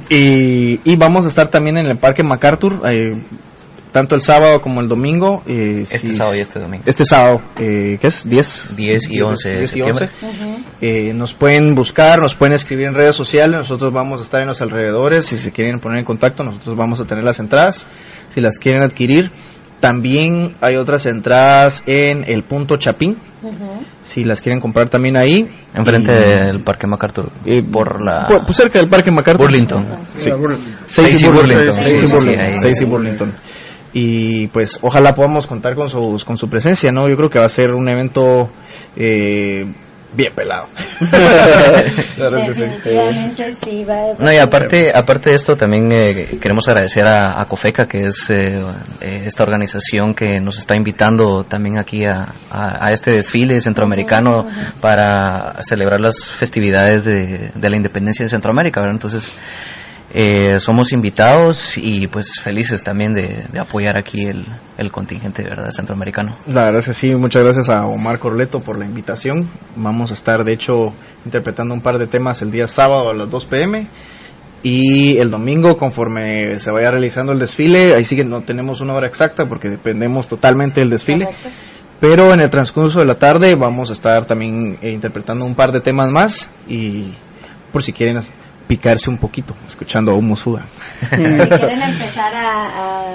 [SPEAKER 2] y, y vamos a estar también en el Parque MacArthur, eh, tanto el sábado como el domingo. eh,
[SPEAKER 3] Este
[SPEAKER 2] si-
[SPEAKER 3] sábado y este domingo.
[SPEAKER 2] Este sábado, eh, ¿qué es? 10.
[SPEAKER 3] 10 y 11 de
[SPEAKER 2] 10 y
[SPEAKER 3] septiembre.
[SPEAKER 2] 11.
[SPEAKER 1] Ujú.
[SPEAKER 2] Eh, nos pueden buscar, nos pueden escribir en redes sociales, nosotros vamos a estar en los alrededores, si se quieren poner en contacto, nosotros vamos a tener las entradas, si las quieren adquirir. También hay otras entradas en el punto Chapín, si las quieren comprar también ahí.
[SPEAKER 3] Enfrente
[SPEAKER 2] Y-
[SPEAKER 3] del Parque MacArthur.
[SPEAKER 2] eh,
[SPEAKER 3] por la...
[SPEAKER 2] pues, pues cerca del Parque MacArthur.
[SPEAKER 3] Burlington.
[SPEAKER 2] Sí.
[SPEAKER 4] Yeah, Burlington.
[SPEAKER 3] Ahí.
[SPEAKER 2] Stacy Burlington. Y pues ojalá podamos contar con su, con su presencia, ¿no? Yo creo que va a ser un evento eh, bien pelado. <laughs>
[SPEAKER 3] No, y aparte, aparte de esto, también eh, queremos agradecer a, a COFECA, que es eh, eh, esta organización que nos está invitando también aquí a, a- a este desfile centroamericano para celebrar las festividades de, de la independencia de Centroamérica, ¿verdad? Entonces, eh, somos invitados y pues felices también de, de apoyar aquí el, el contingente, ¿verdad? Centroamericano.
[SPEAKER 2] La verdad es que sí, muchas gracias a Omar Corleto por la invitación. Vamos a estar, de hecho, interpretando un par de temas el día sábado a las 2 pm. Y el domingo, conforme se vaya realizando el desfile, ahí sí que no tenemos una hora exacta porque dependemos totalmente del desfile.
[SPEAKER 1] Correcto.
[SPEAKER 2] Pero en el transcurso de la tarde vamos a estar también eh, interpretando un par de temas más. Y por si quieren picarse un poquito, escuchando a Humus Fuga.
[SPEAKER 1] Si quieren empezar a, a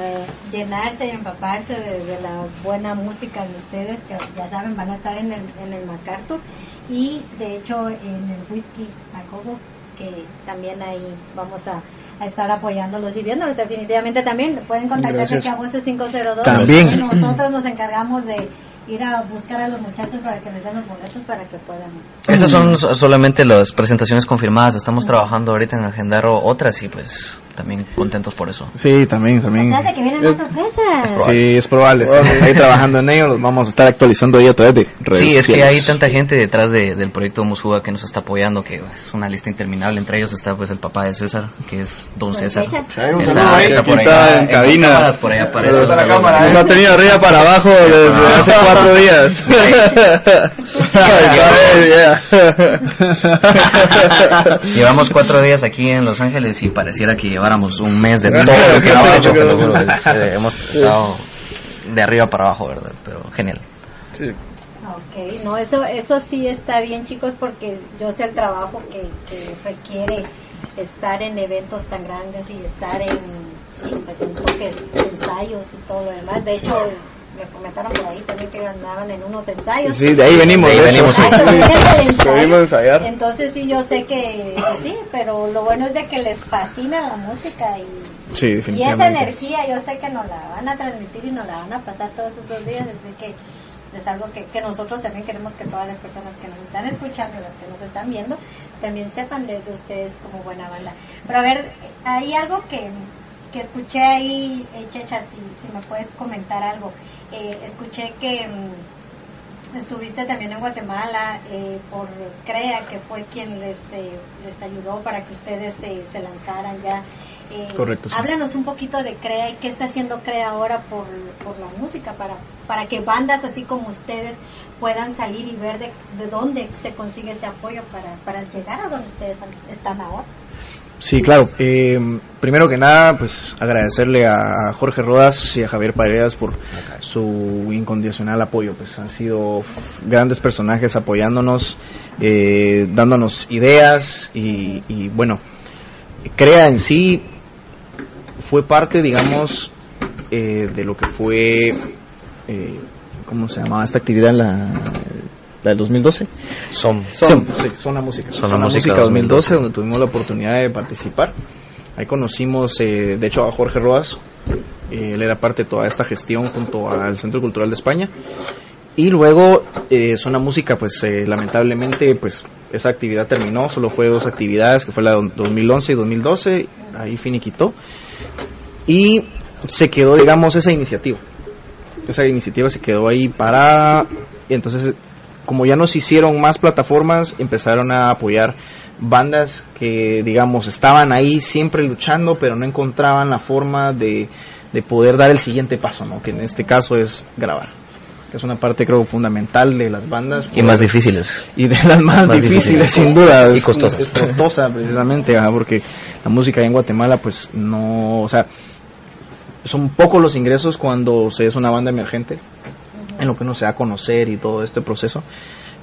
[SPEAKER 1] llenarse y empaparse de, de la buena música de ustedes, que ya saben, van a estar en el, en el MacArthur y de hecho en el Whisky Jacobo, que también ahí vamos a, a estar apoyándolos y viéndolos definitivamente también. Pueden contactarse aquí a Voces 502.
[SPEAKER 2] También.
[SPEAKER 1] Y nosotros nos encargamos de ir a buscar a los muchachos para que les den los boletos para que puedan.
[SPEAKER 3] Esas son so- solamente las presentaciones confirmadas. Estamos trabajando ahorita en agendar o- otras y pues también contentos por eso.
[SPEAKER 2] Sí, también, también.
[SPEAKER 1] O sea, de que vienen más sorpresas.
[SPEAKER 2] Sí, es probable. Estamos ahí trabajando en ello. Los vamos a estar actualizando ahí a través de redes
[SPEAKER 3] Sí, es que hay tanta gente detrás de- del proyecto Musuga que nos está apoyando, que es una lista interminable. Entre ellos está pues el papá de César, que es Don César. Está,
[SPEAKER 4] ahí,
[SPEAKER 3] está por
[SPEAKER 4] está
[SPEAKER 3] allá,
[SPEAKER 4] en cabina.
[SPEAKER 3] cámaras por allá aparece
[SPEAKER 4] está cámara,
[SPEAKER 2] Nos ha tenido arriba para abajo desde
[SPEAKER 3] Ah.
[SPEAKER 2] hace cuatro días. <laughs>
[SPEAKER 3] Llevamos cuatro días aquí en Los Ángeles y pareciera que lleváramos un mes de <laughs> todo lo que hemos hecho, te lo
[SPEAKER 2] hemos
[SPEAKER 3] juro.
[SPEAKER 2] hecho.
[SPEAKER 3] Es, eh, hemos estado de arriba para abajo, ¿verdad? Pero genial.
[SPEAKER 4] Sí.
[SPEAKER 1] Ok, no, eso, eso sí está bien chicos porque yo sé el trabajo que, que requiere estar en eventos tan grandes y estar en, sí, pues en toques, ensayos y todo lo demás. De hecho, me comentaron por ahí también que andaban en unos ensayos.
[SPEAKER 2] Sí, de ahí venimos.
[SPEAKER 3] De ahí
[SPEAKER 2] de hecho.
[SPEAKER 3] venimos, sí.
[SPEAKER 1] Ay, pero es el ensayo.
[SPEAKER 2] Venimos a ensayar.
[SPEAKER 1] Entonces sí, yo sé que, que sí, pero lo bueno es de que les fascina la música y,
[SPEAKER 2] Sí,
[SPEAKER 1] y esa energía yo sé que nos la van a transmitir y nos la van a pasar todos esos días, así que es algo que, que nosotros también queremos que todas las personas que nos están escuchando y las que nos están viendo también sepan de, de ustedes como buena banda. Pero a ver, hay algo que, que escuché ahí, eh, Checha, si, si me puedes comentar algo. Eh, escuché que mm, estuviste también en Guatemala eh, por CREA, que fue quien les, eh, les ayudó para que ustedes eh, se lanzaran ya. Eh,
[SPEAKER 2] Correcto, sí.
[SPEAKER 1] Háblanos un poquito de CREA y qué está haciendo CREA ahora por, por la música, para, para que bandas así como ustedes puedan salir y ver de, de dónde se consigue ese apoyo para, para llegar a donde ustedes están ahora.
[SPEAKER 2] Sí, claro. Eh, primero que nada, pues agradecerle a Jorge Rodas y a Javier Paredes por su incondicional apoyo. Pues han sido grandes personajes apoyándonos, eh, dándonos ideas y, y, bueno, Crea en sí fue parte, digamos, eh, de lo que fue, eh, ¿cómo se llamaba esta actividad? La, la del 2012.
[SPEAKER 3] Son.
[SPEAKER 2] Son, sí, Zona Música.
[SPEAKER 3] Zona
[SPEAKER 2] Zona
[SPEAKER 3] Música
[SPEAKER 2] Música 2012, donde tuvimos la oportunidad de participar. Ahí conocimos, eh, de hecho, a Jorge Rodas. Eh, él era parte de toda esta gestión junto al Centro Cultural de España. Y luego, eh, Zona Música, pues eh, lamentablemente, pues esa actividad terminó. Solo fue dos actividades, que fue la de 2011 y 2012. Ahí finiquitó. Y se quedó, digamos, esa iniciativa. Esa iniciativa se quedó ahí parada. Y entonces como ya nos hicieron más plataformas, empezaron a apoyar bandas que, digamos, estaban ahí siempre luchando, pero no encontraban la forma de, de poder dar el siguiente paso, ¿no? Que en este caso es grabar. Que es una parte, creo, fundamental de las bandas.
[SPEAKER 3] Y más difíciles.
[SPEAKER 2] Y de las más,
[SPEAKER 3] Más
[SPEAKER 2] difíciles,
[SPEAKER 3] difíciles.
[SPEAKER 2] sin duda.
[SPEAKER 3] Y costosas.
[SPEAKER 2] Es costosa, precisamente, porque la música en Guatemala, pues, no, o sea, son pocos los ingresos cuando se es una banda emergente, en lo que uno se da a conocer y todo este proceso.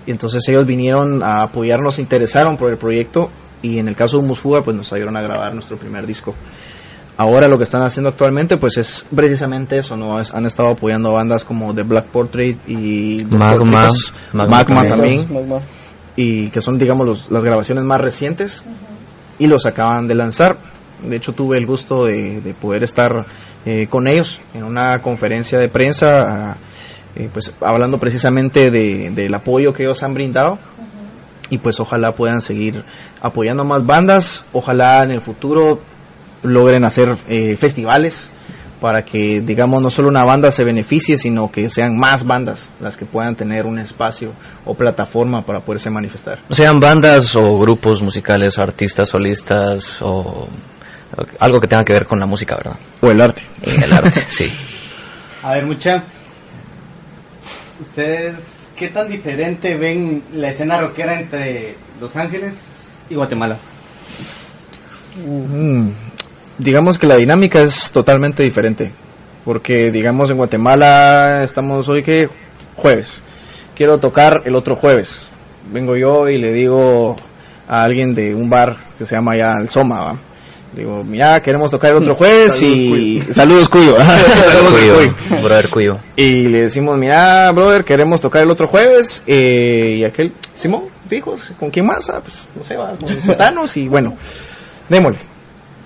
[SPEAKER 2] Y entonces ellos vinieron a apoyarnos, se interesaron por el proyecto y en el caso de Musfuga, pues nos ayudaron a grabar nuestro primer disco. Ahora lo que están haciendo actualmente, pues es precisamente eso, ¿no? Es- han estado apoyando a bandas como The Black Portrait y
[SPEAKER 3] Magma.
[SPEAKER 2] Picos,
[SPEAKER 3] Magma
[SPEAKER 2] Magma
[SPEAKER 3] también.
[SPEAKER 2] también, y que son, digamos, los- las grabaciones más recientes y los acaban de lanzar. De hecho, tuve el gusto de, de poder estar eh, con ellos en una conferencia de prensa, eh, pues hablando precisamente de- del apoyo que ellos han brindado y pues ojalá puedan seguir apoyando más bandas, ojalá en el futuro logren hacer eh, festivales para que digamos no solo una banda se beneficie sino que sean más bandas las que puedan tener un espacio o plataforma para poderse manifestar
[SPEAKER 3] Sean bandas o grupos musicales, artistas solistas o algo que tenga que ver con la música, ¿verdad?
[SPEAKER 2] o el arte
[SPEAKER 3] Y el arte, <laughs> sí.
[SPEAKER 5] A ver, mucha. ¿Ustedes qué tan diferente ven la escena rockera entre Los Ángeles y Guatemala?
[SPEAKER 2] Mm, digamos que la dinámica es totalmente diferente. Porque, digamos, en Guatemala estamos hoy que jueves. Quiero tocar el otro jueves. Vengo yo y le digo a alguien de un bar que se llama ya el Soma, ¿va? Digo, mira, queremos tocar el otro jueves y... <laughs> Saludos, Cuyo. <laughs> Saludos, Cuyo.
[SPEAKER 3] Cuyo, brother Cuyo.
[SPEAKER 2] Y le decimos, mira, brother, queremos tocar el otro jueves. eh, y aquel, Simón, dijo, ¿con quién más? Ah, pues, no sé, va, con <laughs> Sotanos y bueno, démosle.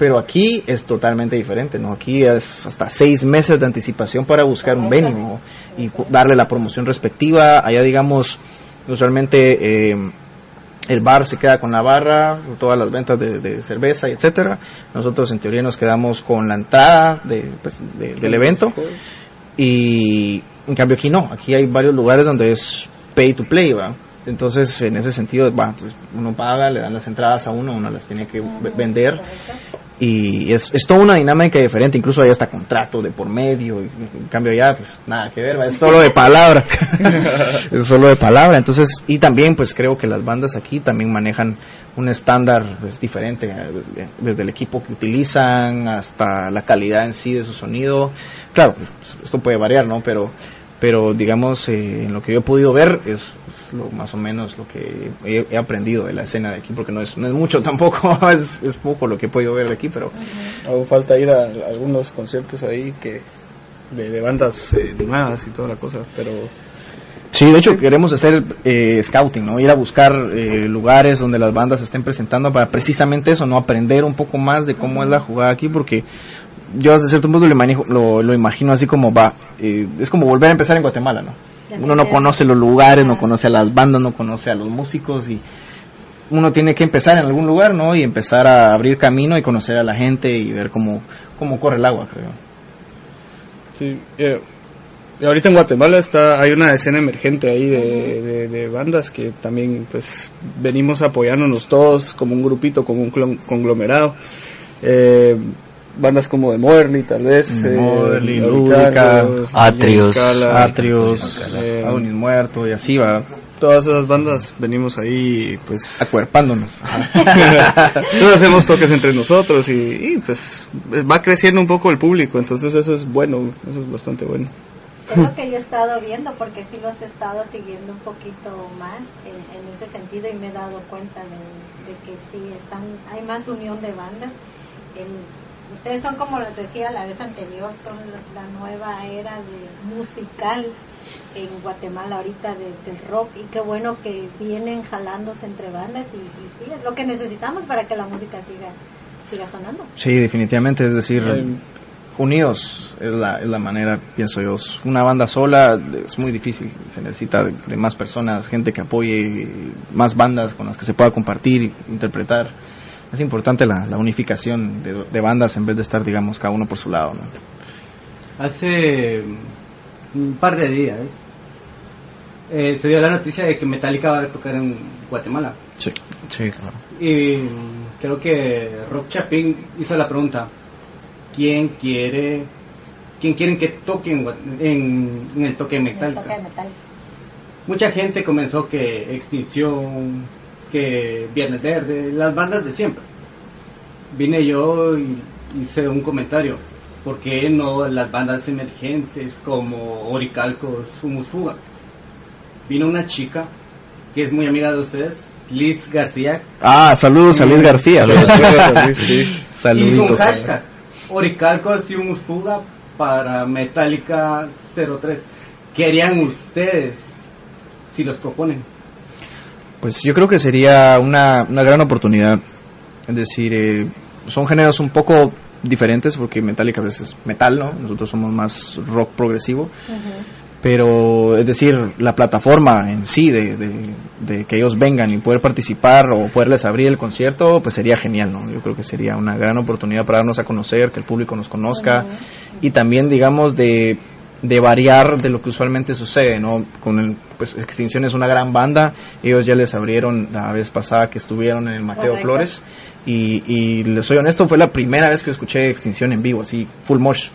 [SPEAKER 2] Pero aquí es totalmente diferente, ¿no? Aquí es hasta seis meses de anticipación para buscar un venue y darle la promoción respectiva. Allá, digamos, usualmente eh, el bar se queda con la barra, todas las ventas de, de cerveza etcétera. Nosotros, en teoría, nos quedamos con la entrada de, pues, de- del evento. Y en cambio aquí no, aquí hay varios lugares donde es pay to play, ¿va? Entonces, en ese sentido, va, pues, uno paga, le dan las entradas a uno, uno las tiene que ve- vender. Y es, es toda una dinámica diferente, incluso hay hasta contrato de por medio, y en cambio ya, pues nada que ver, es solo de palabra, <laughs> es solo de palabra, entonces, y también pues creo que las bandas aquí también manejan un estándar pues, diferente, eh, desde, desde el equipo que utilizan hasta la calidad en sí de su sonido, claro, pues, esto puede variar, ¿no? Pero pero digamos eh, en lo que yo he podido ver es, es lo más o menos lo que he, he aprendido de la escena de aquí porque no es no es mucho <laughs> tampoco es, es poco lo que he podido ver de aquí pero
[SPEAKER 4] Aún falta ir a, algunos conciertos ahí que de, de bandas eh, nuevas y toda la cosa, pero
[SPEAKER 2] sí de hecho queremos hacer eh, scouting no ir a buscar eh, lugares donde las bandas se estén presentando para precisamente eso no aprender un poco más de cómo es la jugada aquí porque yo hasta cierto punto lo imagino, lo, lo imagino así como va eh, es como volver a empezar en Guatemala no uno no conoce los lugares, no conoce a las bandas, no conoce a los músicos y uno tiene que empezar en algún lugar, ¿no? Y empezar a abrir camino y conocer a la gente y ver cómo, cómo corre el agua, creo.
[SPEAKER 4] Sí, eh, ahorita en Guatemala está hay una escena emergente ahí de, de- de bandas que también pues venimos apoyándonos todos como un grupito, como un clon- conglomerado. Eh, bandas como de Moerly tal vez, eh,
[SPEAKER 2] Moerly,
[SPEAKER 4] Lubricardos,
[SPEAKER 3] Atrios,
[SPEAKER 4] Yucala,
[SPEAKER 2] Atrios,
[SPEAKER 4] eh,
[SPEAKER 2] Adonis Muerto y así va,
[SPEAKER 4] todas esas bandas venimos ahí pues
[SPEAKER 2] acuerpándonos. <laughs>
[SPEAKER 4] Entonces hacemos toques entre nosotros y, y, pues va creciendo un poco el público, entonces eso es bueno, eso es bastante bueno.
[SPEAKER 1] Es lo que yo he estado viendo, porque sí los he estado siguiendo un poquito más en, en ese sentido y me he dado cuenta de, de que sí están, hay más unión de bandas. Ustedes son como les decía la vez anterior, son la, nueva era de musical en Guatemala ahorita de- del rock y qué bueno que vienen jalándose entre bandas y, y sí, es lo que necesitamos para que la música siga, siga sonando.
[SPEAKER 2] Sí, definitivamente, es decir,
[SPEAKER 4] Eh,
[SPEAKER 2] unidos es la, es la manera, pienso yo. Una banda sola es muy difícil, se necesita de, de más personas, gente que apoye, más bandas con las que se pueda compartir, interpretar. Es importante la, la unificación de, de bandas en vez de estar, digamos, cada uno por su lado. ¿no?
[SPEAKER 5] Hace un par de días eh, se dio la noticia de que Metallica va a tocar en Guatemala.
[SPEAKER 2] Sí, sí, claro.
[SPEAKER 5] Y creo que Rock Chapin hizo la pregunta, ¿quién quiere, quién quieren que toque en, en- en el toque de
[SPEAKER 1] El toque de
[SPEAKER 5] Metallica?
[SPEAKER 1] metal.
[SPEAKER 5] Mucha gente comenzó que Extinción, que Viernes Verde, las bandas de siempre. Vine yo y hice un comentario, ¿por qué no las bandas emergentes como Oricalcos, Humus Fuga? Vino una chica que es muy amiga de ustedes, Liz García,
[SPEAKER 2] Ah, saludos a Luis García. <laughs>
[SPEAKER 5] hizo un hashtag, Oricalcos y Humus Fuga para Metallica 03. ¿Qué harían ustedes si los proponen?
[SPEAKER 2] Pues yo creo que sería una, una gran oportunidad. Es decir, eh, son géneros un poco diferentes porque Metallica a veces es metal, ¿no? Nosotros somos más rock progresivo. pero es decir, la plataforma en sí de, de, de que ellos vengan y poder participar o poderles abrir el concierto, pues sería genial, ¿no? Yo creo que sería una gran oportunidad para darnos a conocer, que el público nos conozca y también, digamos, de de variar de lo que usualmente sucede, ¿no? Con el, pues Extinción es una gran banda, ellos ya les abrieron la vez pasada que estuvieron en el Mateo
[SPEAKER 1] Correcto.
[SPEAKER 2] Flores y, y les soy honesto, fue la primera vez que escuché Extinción en vivo, así, full mosh.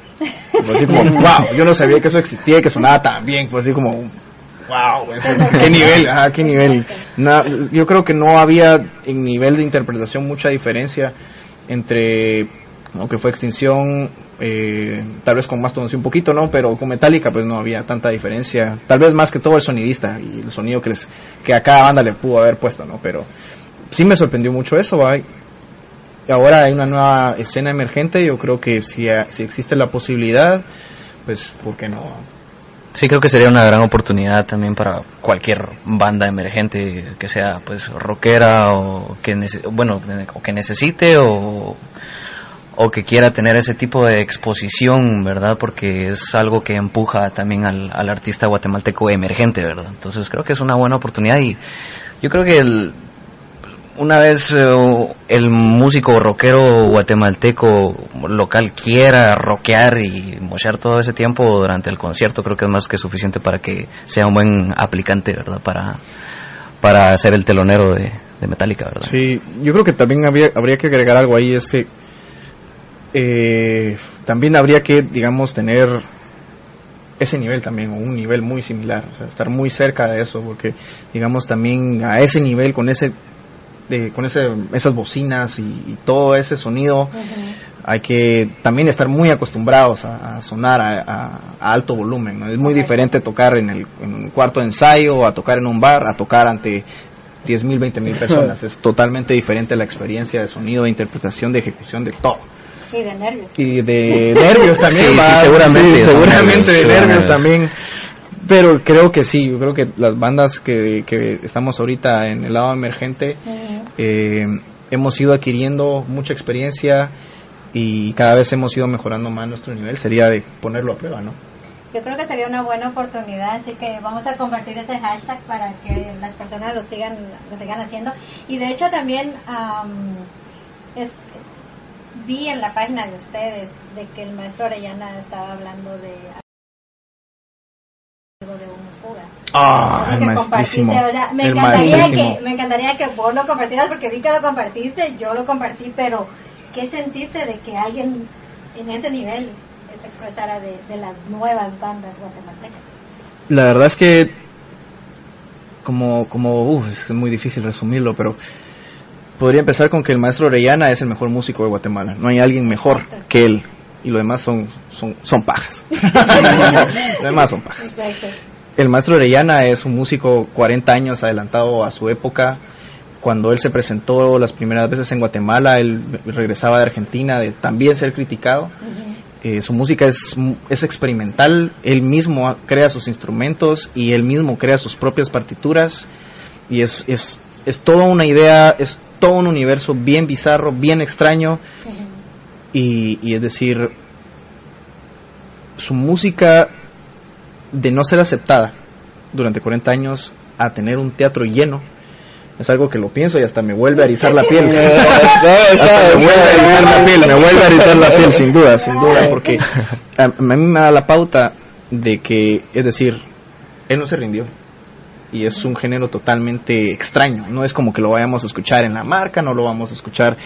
[SPEAKER 2] Fue así como, <laughs> wow, yo no sabía que eso existía y que sonaba tan bien, fue así como, wow, qué nivel, ajá, qué nivel. Na- yo creo que no había en nivel de interpretación mucha diferencia entre lo que fue Extinción, eh, tal vez con Mastodon sí un poquito, ¿no? Pero con Metallica pues no había tanta diferencia. Tal vez más que todo el sonidista y el sonido que, les, que a cada banda le pudo haber puesto, ¿no? Pero sí me sorprendió mucho eso, ¿va? Ahora hay una nueva escena emergente, yo creo que si, si existe la posibilidad, pues, ¿por qué no?
[SPEAKER 3] Sí, creo que sería una gran oportunidad también para cualquier banda emergente que sea pues rockera o que bueno o que necesite o, o que quiera tener ese tipo de exposición, ¿verdad? Porque es algo que empuja también al, al artista guatemalteco emergente, ¿verdad? Entonces creo que es una buena oportunidad y yo creo que el, una vez eh, el músico rockero guatemalteco local quiera rockear y mochar todo ese tiempo durante el concierto, creo que es más que suficiente para que sea un buen aplicante, ¿verdad? Para, para ser el telonero de, de Metallica, ¿verdad?
[SPEAKER 2] Sí, yo creo que también habría, habría que agregar algo ahí, es que eh, también habría que, digamos, tener ese nivel también, o un nivel muy similar, o sea, estar muy cerca de eso, porque, digamos, también a ese nivel, con ese de, con ese, esas bocinas y, y todo ese sonido, hay que también estar muy acostumbrados a, a sonar a, a- a alto volumen. ¿no? Es muy diferente tocar en, el, en un cuarto de ensayo, a tocar en un bar, a tocar ante 10.000, 20.000 personas. <laughs> es totalmente diferente la experiencia de sonido, de interpretación, de ejecución, de todo.
[SPEAKER 1] Y de nervios.
[SPEAKER 2] Y de nervios también.
[SPEAKER 3] Sí, seguramente
[SPEAKER 2] sí, seguramente de
[SPEAKER 3] nervios,
[SPEAKER 2] también. Pero creo que sí, yo creo que las bandas que, que estamos ahorita en el lado emergente eh, hemos ido adquiriendo mucha experiencia y cada vez hemos ido mejorando más nuestro nivel. Sería de ponerlo a prueba, ¿no?
[SPEAKER 1] Yo creo que sería una buena oportunidad, así que vamos a compartir ese hashtag para que las personas lo sigan, lo sigan haciendo. Y de hecho también am, es, vi en la página de ustedes de que el maestro Orellana estaba hablando de algo de.
[SPEAKER 2] Ah, el maestrísimo.
[SPEAKER 1] compartiste, o sea, me
[SPEAKER 2] El
[SPEAKER 1] encantaría
[SPEAKER 2] maestrísimo.
[SPEAKER 1] que me encantaría que vos lo compartieras porque vi que lo compartiste, yo lo compartí, pero ¿qué sentiste de que alguien en ese nivel se expresara de, de las nuevas bandas guatemaltecas?
[SPEAKER 2] La verdad es que como como uf, es muy difícil resumirlo, pero podría empezar con que el maestro Orellana es el mejor músico de Guatemala. No hay alguien mejor que él y lo demás son son son pajas. <laughs> lo demás son pajas.
[SPEAKER 1] Exacto.
[SPEAKER 2] El maestro Orellana es un músico 40 años adelantado a su época. Cuando él se presentó las primeras veces en Guatemala, él regresaba de Argentina de también ser criticado. Eh, su música es, es experimental, él mismo crea sus instrumentos y él mismo crea sus propias partituras y es, es, es toda una idea, es todo un universo bien bizarro, bien extraño y, y es decir, su música de no ser aceptada durante 40 años a tener un teatro lleno es algo que lo pienso y hasta me vuelve a erizar la piel. <laughs> <laughs> Hasta me vuelve a erizar la piel, me vuelve a erizar la piel, sin duda, sin duda, porque a, a mí me da la pauta de que, es decir, él no se rindió. Y es un género totalmente extraño. No es como que lo vayamos a escuchar en la marca, no lo vamos a escuchar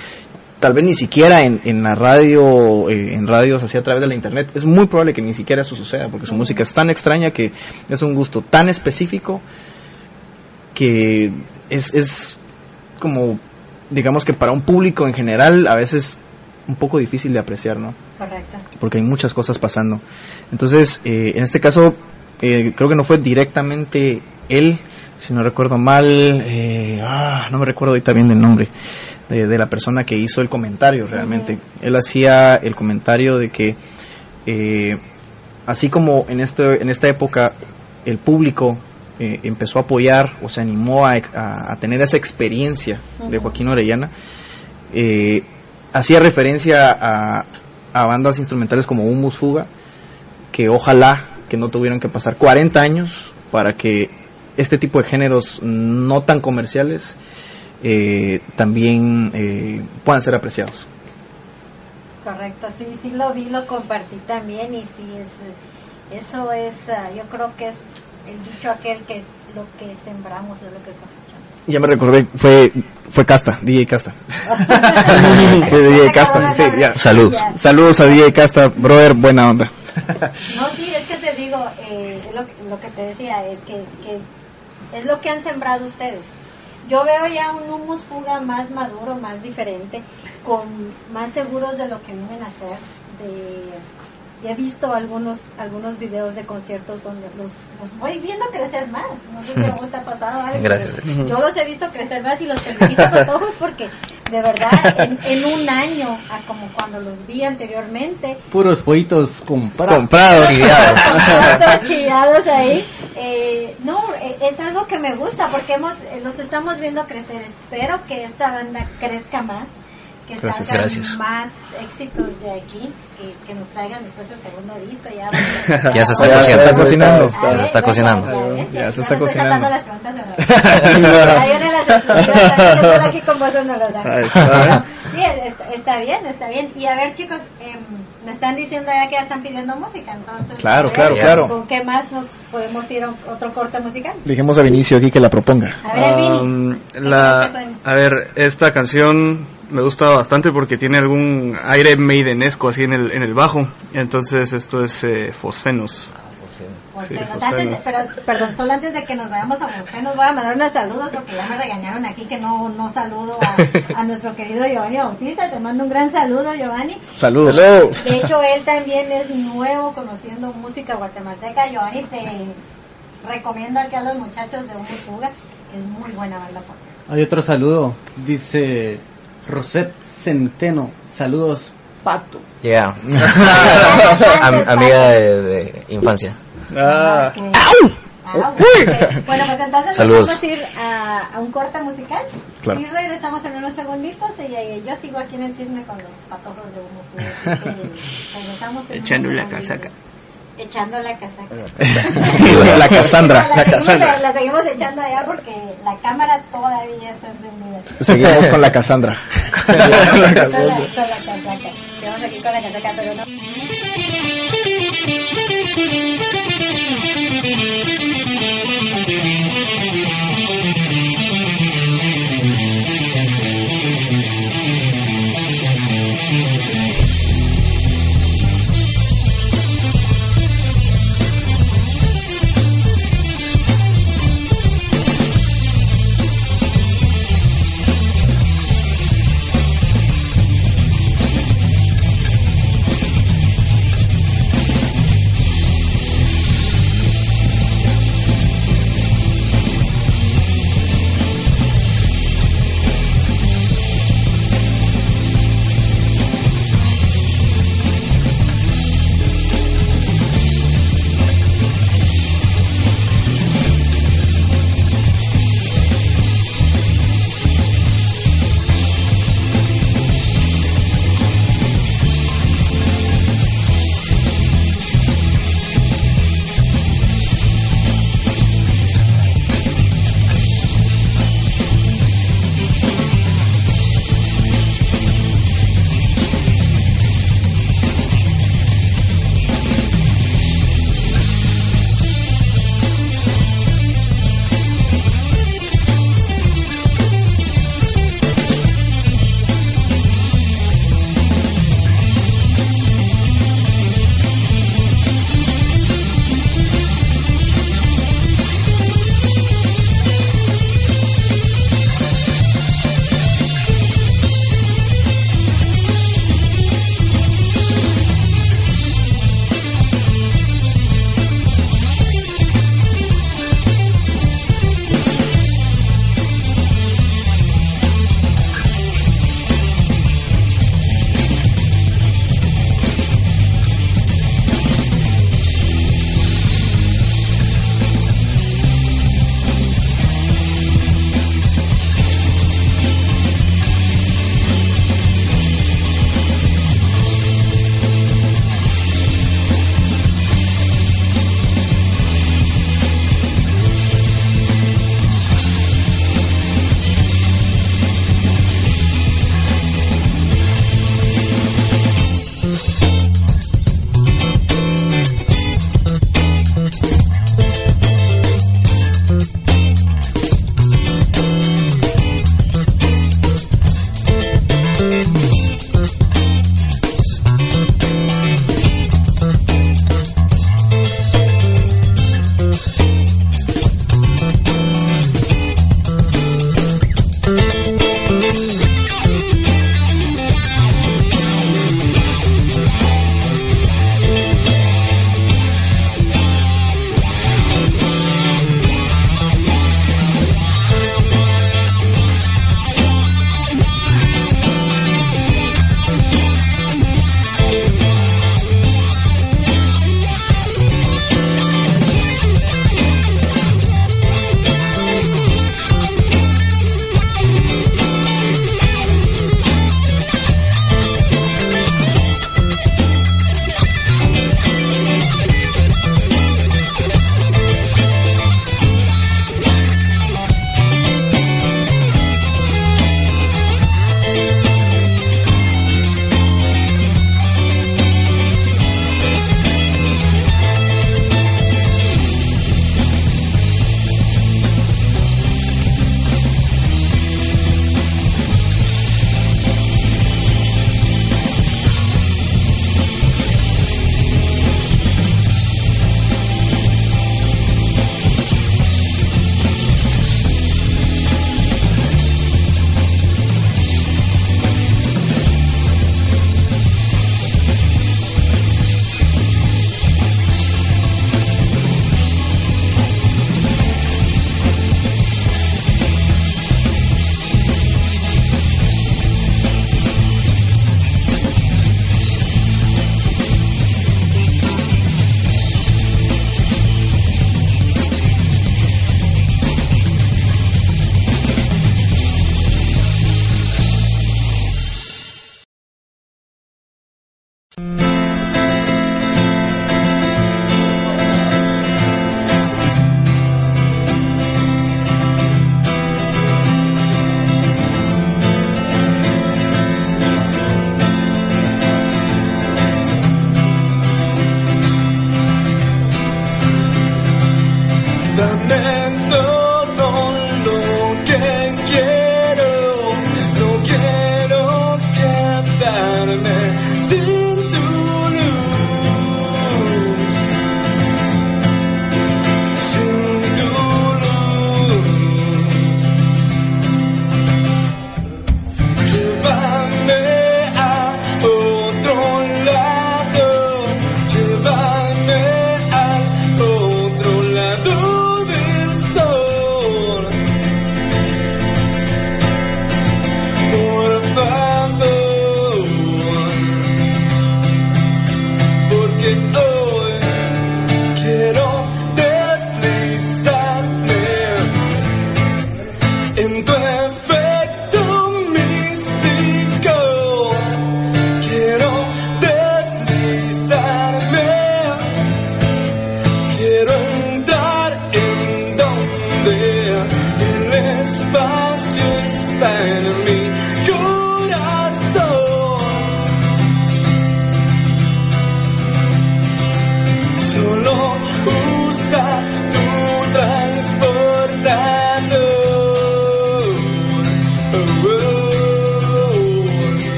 [SPEAKER 2] tal vez ni siquiera en, en la radio, eh, en radios así a través de la internet. Es muy probable que ni siquiera eso suceda, porque su música es tan extraña que es un gusto tan específico que es, es como, digamos que para un público en general a veces un poco difícil de apreciar, ¿no?
[SPEAKER 1] Correcto.
[SPEAKER 2] Porque hay muchas cosas pasando. Entonces, eh, en este caso, eh, creo que no fue directamente él, si no recuerdo mal, eh, ah, no me recuerdo ahorita bien del nombre de, de la persona que hizo el comentario realmente. Él hacía el comentario de que, eh, así como en, este, en esta época el público eh, empezó a apoyar o se animó a, a- a tener esa experiencia de Joaquín Orellana, eh, hacía referencia a, a bandas instrumentales como Humus Fuga, que ojalá que no tuvieron que pasar 40 años para que este tipo de géneros no tan comerciales eh, también eh, puedan ser apreciados.
[SPEAKER 1] Correcto, sí, sí lo vi, lo compartí también y sí, es, eso es, ah, yo creo que es el dicho aquel que es lo que sembramos es lo que cosechamos.
[SPEAKER 2] Ya me recordé, fue fue Casta, DJ Casta. <laughs> <laughs> Fue DJ Casta, sí, ya.
[SPEAKER 3] Salud.
[SPEAKER 2] Saludos a DJ Casta, brother, buena onda.
[SPEAKER 1] No, sí, es que te digo, eh, lo, que- lo que te decía, es que, que es lo que han sembrado ustedes. Yo veo ya un humus fuga más maduro, más diferente, con más seguros de lo que vienen a hacer. De, he visto algunos algunos videos de conciertos donde los, los voy viendo crecer más. No sé si a vos te ha pasado algo.
[SPEAKER 3] Gracias.
[SPEAKER 1] pero Yo los he visto crecer más y los felicito con ojos porque de verdad en, en un año, a como cuando los vi anteriormente,
[SPEAKER 5] Puros pollitos comprados.
[SPEAKER 2] Comprados. <laughs>
[SPEAKER 1] Chillados ahí. Eh, no, eh, es algo que me gusta porque hemos, eh, los estamos viendo crecer. Espero que esta banda crezca más, que
[SPEAKER 2] Gracias,
[SPEAKER 1] salgan
[SPEAKER 3] gracias.
[SPEAKER 1] más éxitos de aquí, que, que nos traigan después el segundo disco. Ya, <laughs>
[SPEAKER 3] Ya se está
[SPEAKER 2] Ya se está
[SPEAKER 3] cocinando. Ya se está cocinando. <laughs>
[SPEAKER 2] Ya se está cocinando. <laughs> está.
[SPEAKER 1] Sí, está, está bien, está bien. Y a ver, chicos, em, me están diciendo ya que ya están pidiendo música, entonces.
[SPEAKER 2] Claro,
[SPEAKER 1] ver,
[SPEAKER 2] claro, claro.
[SPEAKER 1] ¿Con qué más nos podemos ir a otro corte musical?
[SPEAKER 2] Dijimos a Vinicio aquí que la proponga.
[SPEAKER 1] A ver.
[SPEAKER 4] Um,
[SPEAKER 1] ¿qué
[SPEAKER 4] la, a ver, esta canción me gusta bastante porque tiene algún aire maidenesco así en el, en el bajo. Entonces esto es eh, Fosfenos. Sí,
[SPEAKER 1] Fosfenos.
[SPEAKER 4] Fosfenos.
[SPEAKER 1] Antes de- pero, perdón, solo antes de que nos vayamos a Fosfenos voy a mandar unos saludos porque ya me regañaron aquí que no, no saludo a, <laughs> a nuestro querido Giovanni Bautista. Te mando un gran saludo, Giovanni.
[SPEAKER 2] Saludos.
[SPEAKER 1] De hecho, él también es nuevo conociendo música guatemalteca. Giovanni te recomiendo aquí a los muchachos de Fuga, que es muy buena banda.
[SPEAKER 5] Hay otro saludo. Dice Rosette Centeno. Saludos, Pato.
[SPEAKER 3] Yeah. <laughs> Am- amiga de, de infancia.
[SPEAKER 4] Ah,
[SPEAKER 1] Ok. Ah. <laughs> Bueno, pues entonces
[SPEAKER 3] Saludos.
[SPEAKER 1] vamos a ir a, a un corte musical
[SPEAKER 2] Claro.
[SPEAKER 1] y regresamos en unos segunditos y, eh, yo sigo aquí en el chisme con los patojos de <laughs> en
[SPEAKER 4] Echando
[SPEAKER 1] unos
[SPEAKER 4] la casaca
[SPEAKER 1] echando la casaca. <laughs>
[SPEAKER 2] la Casandra.
[SPEAKER 1] La,
[SPEAKER 2] Cassandra.
[SPEAKER 1] La, seguimos echando allá porque la cámara todavía está encendida.
[SPEAKER 2] Seguimos con la Casandra.
[SPEAKER 1] con, la, con la casaca. Seguimos aquí con la casaca, pero no.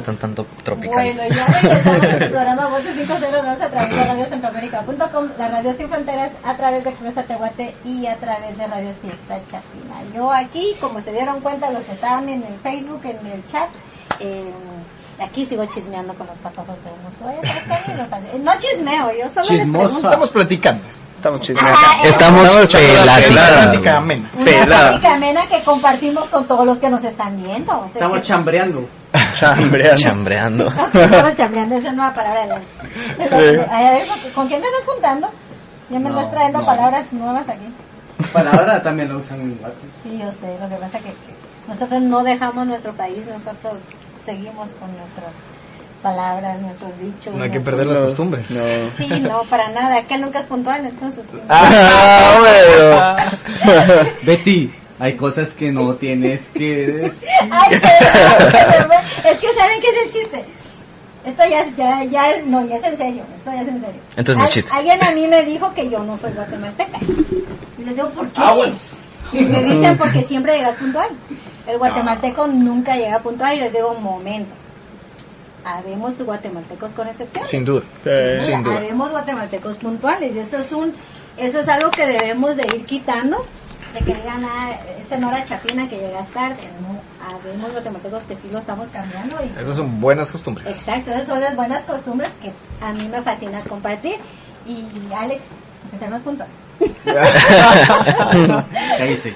[SPEAKER 3] Jonathan tanto tropical.
[SPEAKER 1] Bueno, ya regresamos a su programa Voces 502 a través de radiocentroamérica.com, la radio sin fronteras, a través de Expresa Tehuate y a través de Radio Fiesta Chapina. Yo aquí, como se dieron cuenta los que estaban en el Facebook, en el chat, eh, aquí sigo chismeando con los patojos de unos. Hace- No chismeo, yo solo les
[SPEAKER 5] Chismosa.
[SPEAKER 1] pregunto.
[SPEAKER 2] Estamos platicando. Estamos chismeando.
[SPEAKER 1] Ah,
[SPEAKER 3] Estamos
[SPEAKER 2] la
[SPEAKER 3] platicando.
[SPEAKER 2] plática amena.
[SPEAKER 1] Una
[SPEAKER 2] Pelada.
[SPEAKER 1] plática amena que compartimos con todos los que nos están viendo. O sea,
[SPEAKER 5] Estamos chambreando.
[SPEAKER 2] Chambreando.
[SPEAKER 3] Chambreando.
[SPEAKER 1] Estamos chambeando, esa es nueva palabra de la... de la- Ay, a ver, ¿con quién te estás juntando? Ya me
[SPEAKER 5] No,
[SPEAKER 1] estás trayendo
[SPEAKER 5] no.
[SPEAKER 1] palabras nuevas aquí.
[SPEAKER 5] Palabra también lo usan en.
[SPEAKER 1] Sí, yo sé, lo que pasa es que que nosotros no dejamos nuestro país, nosotros seguimos con nuestras palabras, nuestros dichos.
[SPEAKER 2] No hay que perder las costumbres.
[SPEAKER 1] Sí, no, para nada, aquel nunca es puntual, entonces... sí.
[SPEAKER 2] Ah, bueno. <laughs> <laughs>
[SPEAKER 5] Betty, hay cosas que no <laughs> tienes que decir.
[SPEAKER 1] Ay, perdón, es que saben qué es el chiste. Esto ya, es- ya, ya es, no, ya es en serio, esto ya es en serio.
[SPEAKER 3] Entonces no
[SPEAKER 1] Al-
[SPEAKER 3] chiste.
[SPEAKER 1] Alguien a mí me dijo que yo no soy guatemalteca. Y les digo, ¿por qué? Y me dicen, porque siempre llegas puntual. El guatemalteco nunca llega puntual y les digo, un momento. Habemos guatemaltecos con excepción.
[SPEAKER 2] Sin duda. Sin duda.
[SPEAKER 1] Habemos guatemaltecos puntuales y eso es un, eso es algo que debemos de ir quitando. De que digan, ah, es en hora chapina que llegas tarde. No, habemos guatemaltecos que sí lo estamos cambiando. Y,
[SPEAKER 2] Esas son buenas costumbres.
[SPEAKER 1] Exacto, esas son las buenas costumbres que a mí me fascina compartir. Y Alex, puntual.
[SPEAKER 5] Cállese.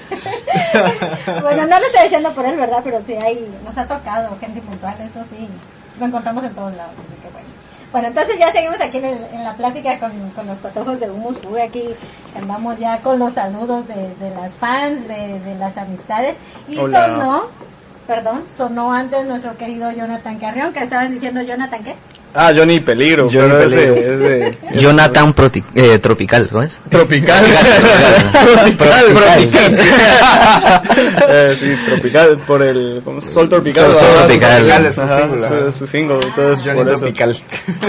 [SPEAKER 1] bueno, no lo estoy diciendo por él, ¿verdad? Pero sí, hay, nos ha tocado gente puntual, eso sí. lo encontramos en todos lados, así que bueno. Bueno, entonces ya seguimos aquí en, el- en la plática con, con los patojos de Humus Uy, aquí andamos ya con los saludos de, de las fans, de, de las amistades. Y
[SPEAKER 4] Hola.
[SPEAKER 1] sonó, perdón, sonó antes nuestro querido Jonathan Carrión, que estaban diciendo Jonathan, ¿qué?
[SPEAKER 4] Ah, Johnny Peligro.
[SPEAKER 2] Johnny
[SPEAKER 4] pero
[SPEAKER 2] Peligro.
[SPEAKER 4] ese- ese- <laughs>
[SPEAKER 3] Jonathan Proti- eh, Tropical, ¿no es?
[SPEAKER 4] Tropical. <laughs>
[SPEAKER 3] Tropical.
[SPEAKER 4] tropical. <laughs> eh, sí, tropical, por el ¿cómo se- sol tropical.
[SPEAKER 3] Sol- Sol
[SPEAKER 4] Ah,
[SPEAKER 3] Tropical.
[SPEAKER 4] es su single.
[SPEAKER 2] su-
[SPEAKER 4] su single, entonces
[SPEAKER 2] Johnny
[SPEAKER 4] por eso.
[SPEAKER 2] Tropical.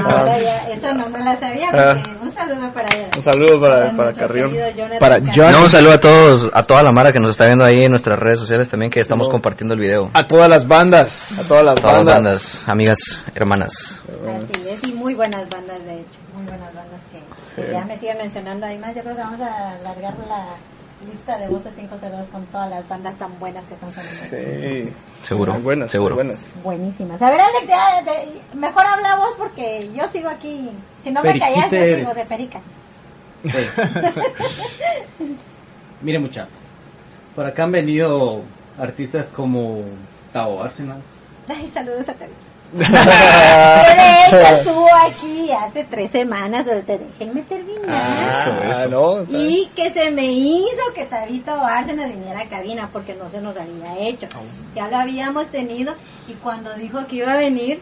[SPEAKER 1] Ahora ya, eso no me la sabía,
[SPEAKER 4] Ah.
[SPEAKER 1] porque un saludo para ella.
[SPEAKER 4] Un saludo para, Carrión.
[SPEAKER 2] Para. John-
[SPEAKER 3] No, un saludo a todos, a toda la mara que nos está viendo ahí en nuestras redes sociales también que estamos
[SPEAKER 4] No.
[SPEAKER 3] compartiendo el video.
[SPEAKER 2] A todas las bandas.
[SPEAKER 4] A todas las
[SPEAKER 3] Todas las
[SPEAKER 4] bandas.
[SPEAKER 3] bandas, amigas, hermanas.
[SPEAKER 1] Así es, y muy buenas bandas, de hecho, muy buenas bandas que, ya me siguen mencionando. Además, yo creo que vamos a alargar la lista de voces 502 con todas las bandas tan buenas que están saliendo.
[SPEAKER 4] Sí.
[SPEAKER 3] Seguro,
[SPEAKER 4] Muy buenas,
[SPEAKER 3] seguro.
[SPEAKER 4] muy buenas.
[SPEAKER 1] Buenísimas. A ver, Alex, ya, de- mejor habla vos porque yo sigo aquí. Si no me callas, yo sigo de perica.
[SPEAKER 5] Sí. <laughs> Mire mucha, por acá han venido artistas como Tao Arsenal.
[SPEAKER 1] Ay, saludos a. <laughs> Que de hecho estuvo aquí hace tres semanas, pero te déjenme terminar.
[SPEAKER 4] Ah,
[SPEAKER 2] eso, eso.
[SPEAKER 4] no. está-
[SPEAKER 1] Y que se me hizo que Tabito Bárcenas viniera a cabina porque no se nos había hecho. Ya lo habíamos tenido y cuando dijo que iba a venir,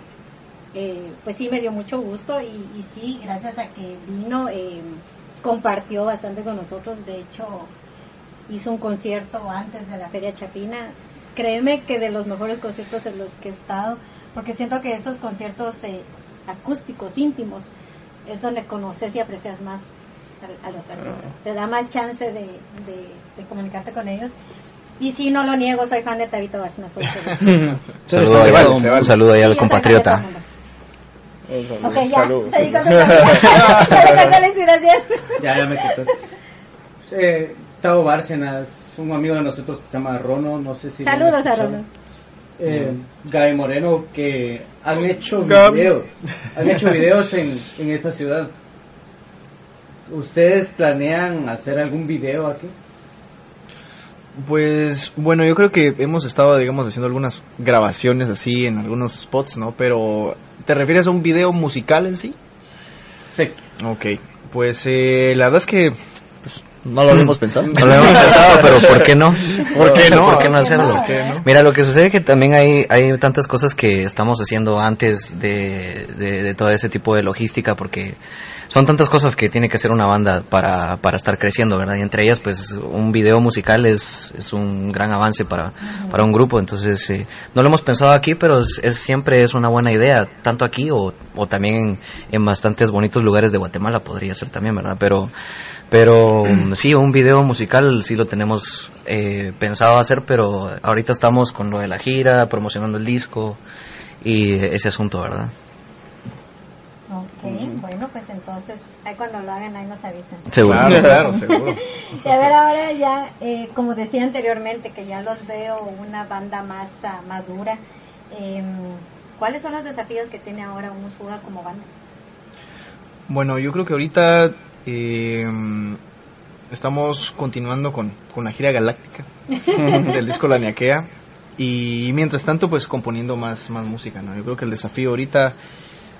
[SPEAKER 1] eh, pues sí me dio mucho gusto y, y sí, gracias a que vino, eh, compartió bastante con nosotros. De hecho, hizo un concierto antes de la Feria Chapina. Créeme que de los mejores conciertos en los que he estado, porque siento que esos conciertos eh, acústicos, íntimos, es donde conoces y aprecias más a, a los artistas. Te da más chance de, de- de comunicarte con ellos. Y sí, no lo niego, soy fan de Tabito Bárcenas. <laughs> <laughs>
[SPEAKER 3] Saludo
[SPEAKER 4] se
[SPEAKER 3] ahí
[SPEAKER 4] vale,
[SPEAKER 3] al-
[SPEAKER 4] se vale.
[SPEAKER 3] un saludo ahí
[SPEAKER 1] Sí,
[SPEAKER 3] al compatriota.
[SPEAKER 1] Ok, ya, <laughs> tu Ya.
[SPEAKER 5] Ya, me quitó. Eh, Bárcenas, un amigo de nosotros que se llama Rono, no sé si...
[SPEAKER 1] Saludos a. Rono.
[SPEAKER 5] Eh, Gaby Moreno, que han hecho
[SPEAKER 4] Gaby.
[SPEAKER 5] videos, han hecho <laughs> videos en, en esta ciudad. ¿Ustedes planean hacer algún video aquí?
[SPEAKER 2] Pues bueno, yo creo que hemos estado, digamos, haciendo algunas grabaciones así en algunos spots, ¿no? Pero, ¿te refieres a un video musical en sí?
[SPEAKER 5] Sí.
[SPEAKER 2] Ok, pues eh, la verdad es que no lo habíamos pensado.
[SPEAKER 3] No lo habíamos pensado, pero ¿por qué no? <laughs>
[SPEAKER 2] ¿Por qué no?
[SPEAKER 3] ¿Por qué no hacerlo?
[SPEAKER 1] ¿Por qué no?
[SPEAKER 3] Mira, lo que sucede es que también hay, hay tantas cosas que estamos haciendo antes de, de, de todo ese tipo de logística, porque son tantas cosas que tiene que hacer una banda para, para estar creciendo, ¿verdad? Y entre ellas, pues, un video musical es, es un gran avance para, para un grupo, entonces, eh, no lo hemos pensado aquí, pero es, es- siempre es una buena idea, tanto aquí o, o también en, en bastantes bonitos lugares de Guatemala podría ser también, ¿verdad? Pero, pero mm, sí, un video musical sí lo tenemos eh, pensado hacer, pero ahorita estamos con lo de la gira, promocionando el disco y ese asunto, ¿verdad?
[SPEAKER 1] Ok, bueno, pues entonces, ahí cuando lo hagan, ahí nos avisan.
[SPEAKER 3] Seguro.
[SPEAKER 2] Claro, claro, seguro. <laughs>
[SPEAKER 1] Y a ver, ahora ya, eh, como decía anteriormente, que ya los veo una banda más ah, madura, em, ¿cuáles son los desafíos que tiene ahora un Usuga como banda?
[SPEAKER 2] Bueno, yo creo que ahorita eh, estamos continuando con, con la gira galáctica <laughs> del disco La Niaquea y mientras tanto pues componiendo más, más música, ¿no? Yo creo que el desafío ahorita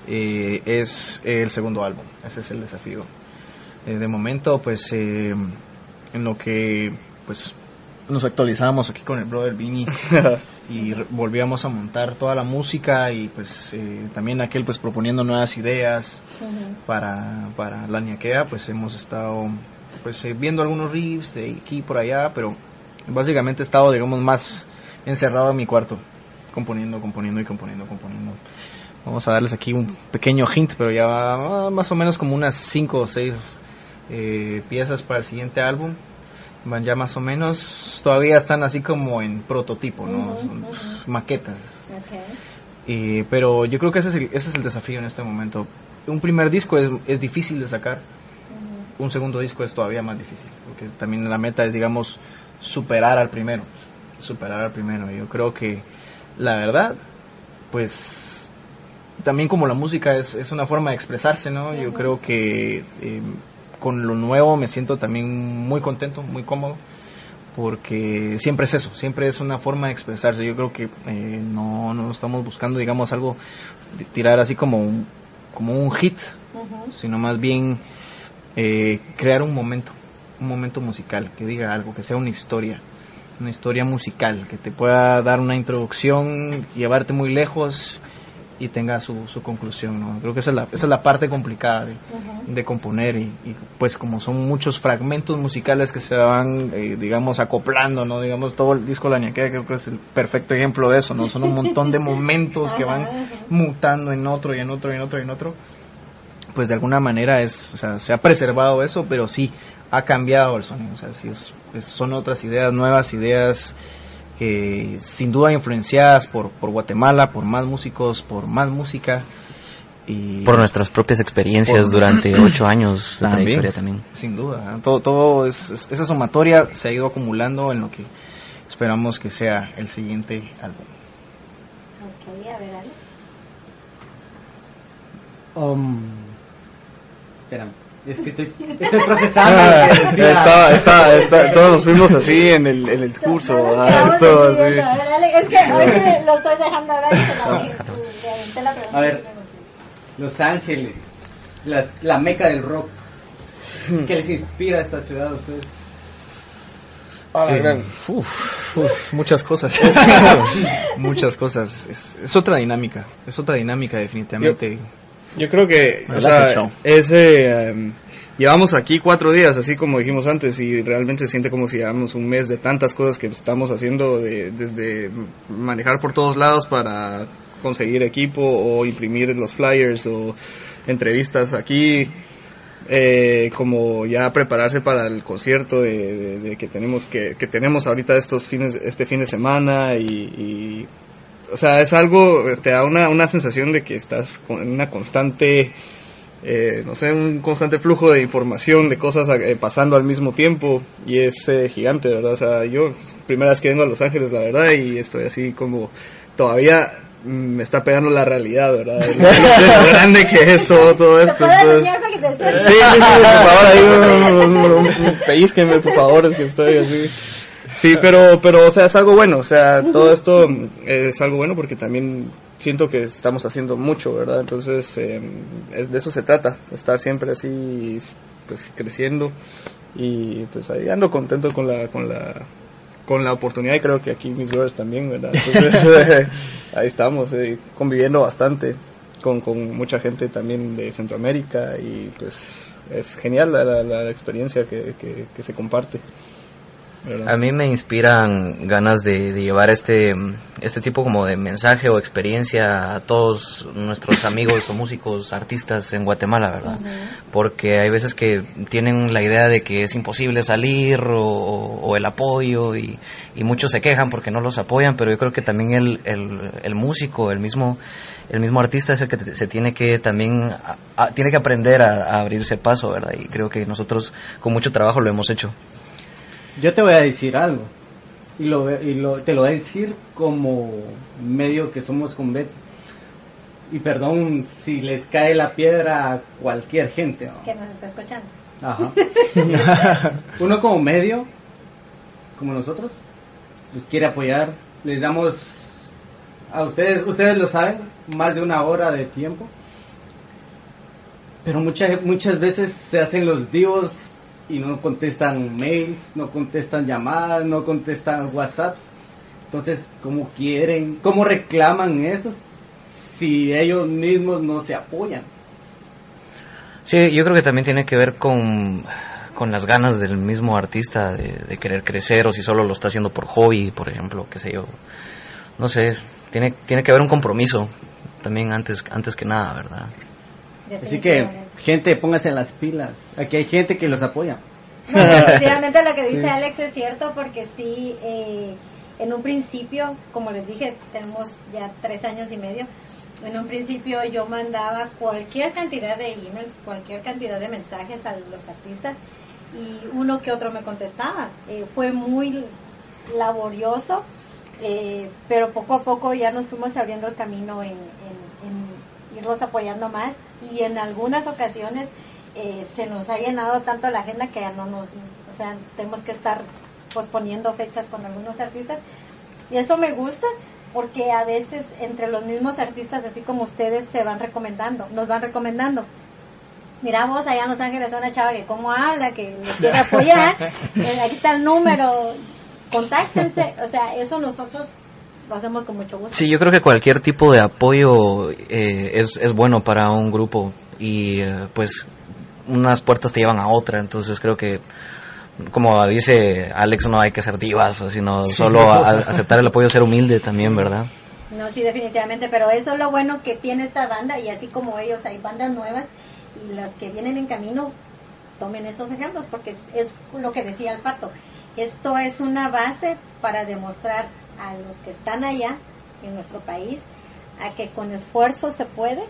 [SPEAKER 2] eh, es el segundo álbum, ese es el desafío. Eh, de momento pues eh, en lo que pues nos actualizábamos aquí con el brother Vini <laughs> y volvíamos a montar toda la música y pues eh, también aquel pues proponiendo nuevas ideas para, para la ñaquea, pues hemos estado pues eh, viendo algunos riffs de aquí y por allá, pero básicamente he estado digamos más encerrado en mi cuarto, componiendo, componiendo y componiendo, componiendo. Vamos a darles aquí un pequeño hint, pero ya va más o menos como unas 5 o 6 piezas para el siguiente álbum. Van ya más o menos, todavía están así como en prototipo, ¿no?
[SPEAKER 1] Ujú.
[SPEAKER 2] maquetas. Eh, pero yo creo que ese es, el, ese es el desafío en este momento. Un primer disco es, es difícil de sacar, un segundo disco es todavía más difícil, porque también la meta es, digamos, superar al primero, superar al primero. Yo creo que, la verdad, pues, también como la música es, es una forma de expresarse, ¿no? Yo creo que eh, con lo nuevo me siento también muy contento, muy cómodo, porque siempre es eso, siempre es una forma de expresarse. Yo creo que eh, no, no estamos buscando, digamos, algo, de tirar así como un, como un hit, sino más bien eh, crear un momento, un momento musical, que diga algo, que sea una historia, una historia musical, que te pueda dar una introducción, llevarte muy lejos y tenga su, su conclusión. ¿no? Creo que esa es la, esa es la parte complicada de, componer y, y, pues como son muchos fragmentos musicales que se van eh, digamos acoplando no digamos todo el disco La Ñaquera creo que es el perfecto ejemplo de eso no son un montón de momentos que van mutando en otro y en otro y en otro y en otro. Pues de alguna manera es o sea se ha preservado eso pero sí ha cambiado el sonido. O sea sí es- es- son otras ideas nuevas ideas que sin duda influenciadas por por Guatemala por más músicos por más música y
[SPEAKER 3] Por nuestras propias experiencias
[SPEAKER 2] Por-
[SPEAKER 3] durante <clears throat> ocho años de
[SPEAKER 2] También.
[SPEAKER 3] trayectoria también.
[SPEAKER 2] Sin duda, todo, todo es, es- esa sumatoria se ha ido acumulando en lo que esperamos que sea el siguiente álbum.
[SPEAKER 1] Ok, a ver, Ale.
[SPEAKER 5] Um, espérame, es que estoy, estoy procesando.
[SPEAKER 4] Ah, <laughs> está, está, está- todos nos fuimos así en el, en el discurso.
[SPEAKER 1] No, no,
[SPEAKER 4] ah, esto
[SPEAKER 1] así Es que hoy sí lo estoy dejando hablar y la pregunta.
[SPEAKER 5] A ver. Los Ángeles, las- la meca del rock. ¿Qué les inspira a esta ciudad a ustedes?
[SPEAKER 4] Ah, la
[SPEAKER 2] Eh,
[SPEAKER 4] gran-
[SPEAKER 2] uf, uf, muchas cosas. <laughs> muchas cosas. Es, es otra dinámica, es otra dinámica definitivamente.
[SPEAKER 4] Yo creo que, o sea, ese, em, llevamos aquí cuatro días, así como dijimos antes, y realmente se siente como si llevamos un mes de tantas cosas que estamos haciendo, de- desde manejar por todos lados para conseguir equipo o imprimir los flyers o entrevistas aquí, eh, como ya prepararse para el concierto de, de- de que tenemos que, que tenemos ahorita estos fines, este fin de semana y, y o sea, es algo, te da una, una sensación de que estás con- en una constante, eh, no sé, un constante flujo de información, de cosas eh, pasando al mismo tiempo y es eh, gigante, ¿verdad? O sea, yo, primera vez que vengo a Los Ángeles, la verdad, y estoy así como, todavía mm, me está pegando la realidad, ¿verdad? Lo, de lo grande que es todo, todo
[SPEAKER 1] ¿Se
[SPEAKER 4] esto. entonces-? Sí, sí, sí, por favor, ahí un, un, un, un pellizquenme, por favor, es que estoy así. Sí, pero, pero, o sea, es algo bueno, o sea, todo esto mm, es algo bueno porque también siento que estamos haciendo mucho, ¿verdad? Entonces, eh, de eso se trata, estar siempre así, pues, creciendo y, pues, ahí ando contento con la, con la, con la oportunidad y creo que aquí mis brothers también, ¿verdad? Entonces, <laughs> eh, ahí estamos, eh, conviviendo bastante con, con mucha gente también de Centroamérica y pues es genial la, la, la experiencia que, que, que se comparte. ¿Verdad?
[SPEAKER 3] A mí me inspiran ganas de, de llevar este, este tipo como de mensaje o experiencia a todos nuestros amigos o músicos, artistas en Guatemala, ¿verdad? Porque hay veces que tienen la idea de que es imposible salir o, o el apoyo y, y muchos se quejan porque no los apoyan, pero yo creo que también el, el, el músico, el mismo, el mismo artista es el que se tiene que también, a- a- tiene que aprender a, a abrirse paso, ¿verdad? Y creo que nosotros con mucho trabajo lo hemos hecho.
[SPEAKER 5] Yo te voy a decir algo. Y, lo, y lo, te lo voy a decir como medio que somos con Betty. Y perdón si les cae la piedra a cualquier gente. ¿no?
[SPEAKER 1] Que nos está escuchando.
[SPEAKER 5] Ajá. <laughs> Uno como medio, como nosotros, los quiere apoyar. Les damos a ustedes, ustedes lo saben, más de una hora de tiempo. Pero muchas muchas veces se hacen los divos y no contestan mails, no contestan llamadas, no contestan WhatsApps. Entonces, ¿cómo quieren? ¿Cómo reclaman eso si ellos mismos no se apoyan?
[SPEAKER 3] Sí, yo creo que también tiene que ver con, con las ganas del mismo artista de, de querer crecer o si solo lo está haciendo por hobby, por ejemplo, qué sé yo. No sé, tiene, tiene que haber un compromiso también antes, antes que nada, ¿verdad?
[SPEAKER 5] Así que, gente, póngase en las pilas. Aquí hay gente que los apoya.
[SPEAKER 1] No, <laughs> definitivamente lo que dice
[SPEAKER 5] Sí.
[SPEAKER 1] Alex es cierto porque sí, eh, en un principio, como les dije, tenemos ya tres años y medio, en un principio yo mandaba cualquier cantidad de emails, cualquier cantidad de mensajes a los artistas y uno que otro me contestaba. Eh, fue muy laborioso, eh, pero poco a poco ya nos fuimos abriendo el camino en, en- en irlos apoyando más y en algunas ocasiones eh, se nos ha llenado tanto la agenda que ya no nos, o sea, tenemos que estar posponiendo fechas con algunos artistas. Y eso me gusta porque a veces entre los mismos artistas, así como ustedes, se van recomendando, nos van recomendando. Mira vos allá en Los Ángeles una chava que como habla, que les quiere <laughs> apoyar, eh, aquí está el número, contáctense, o sea, eso nosotros lo hacemos con mucho gusto.
[SPEAKER 3] Sí, yo creo que cualquier tipo de apoyo eh, es, es bueno para un grupo y eh, pues unas puertas te llevan a otra, entonces creo que como dice Alex, no hay que ser divas, sino solo a- aceptar el apoyo, ser humilde también, ¿verdad?
[SPEAKER 1] No, sí, definitivamente, pero eso es lo bueno que tiene esta banda y así como ellos hay bandas nuevas y las que vienen en camino, tomen estos ejemplos porque es, es lo que decía el pato. Esto es una base para demostrar a los que están allá en nuestro país a que con esfuerzo se puede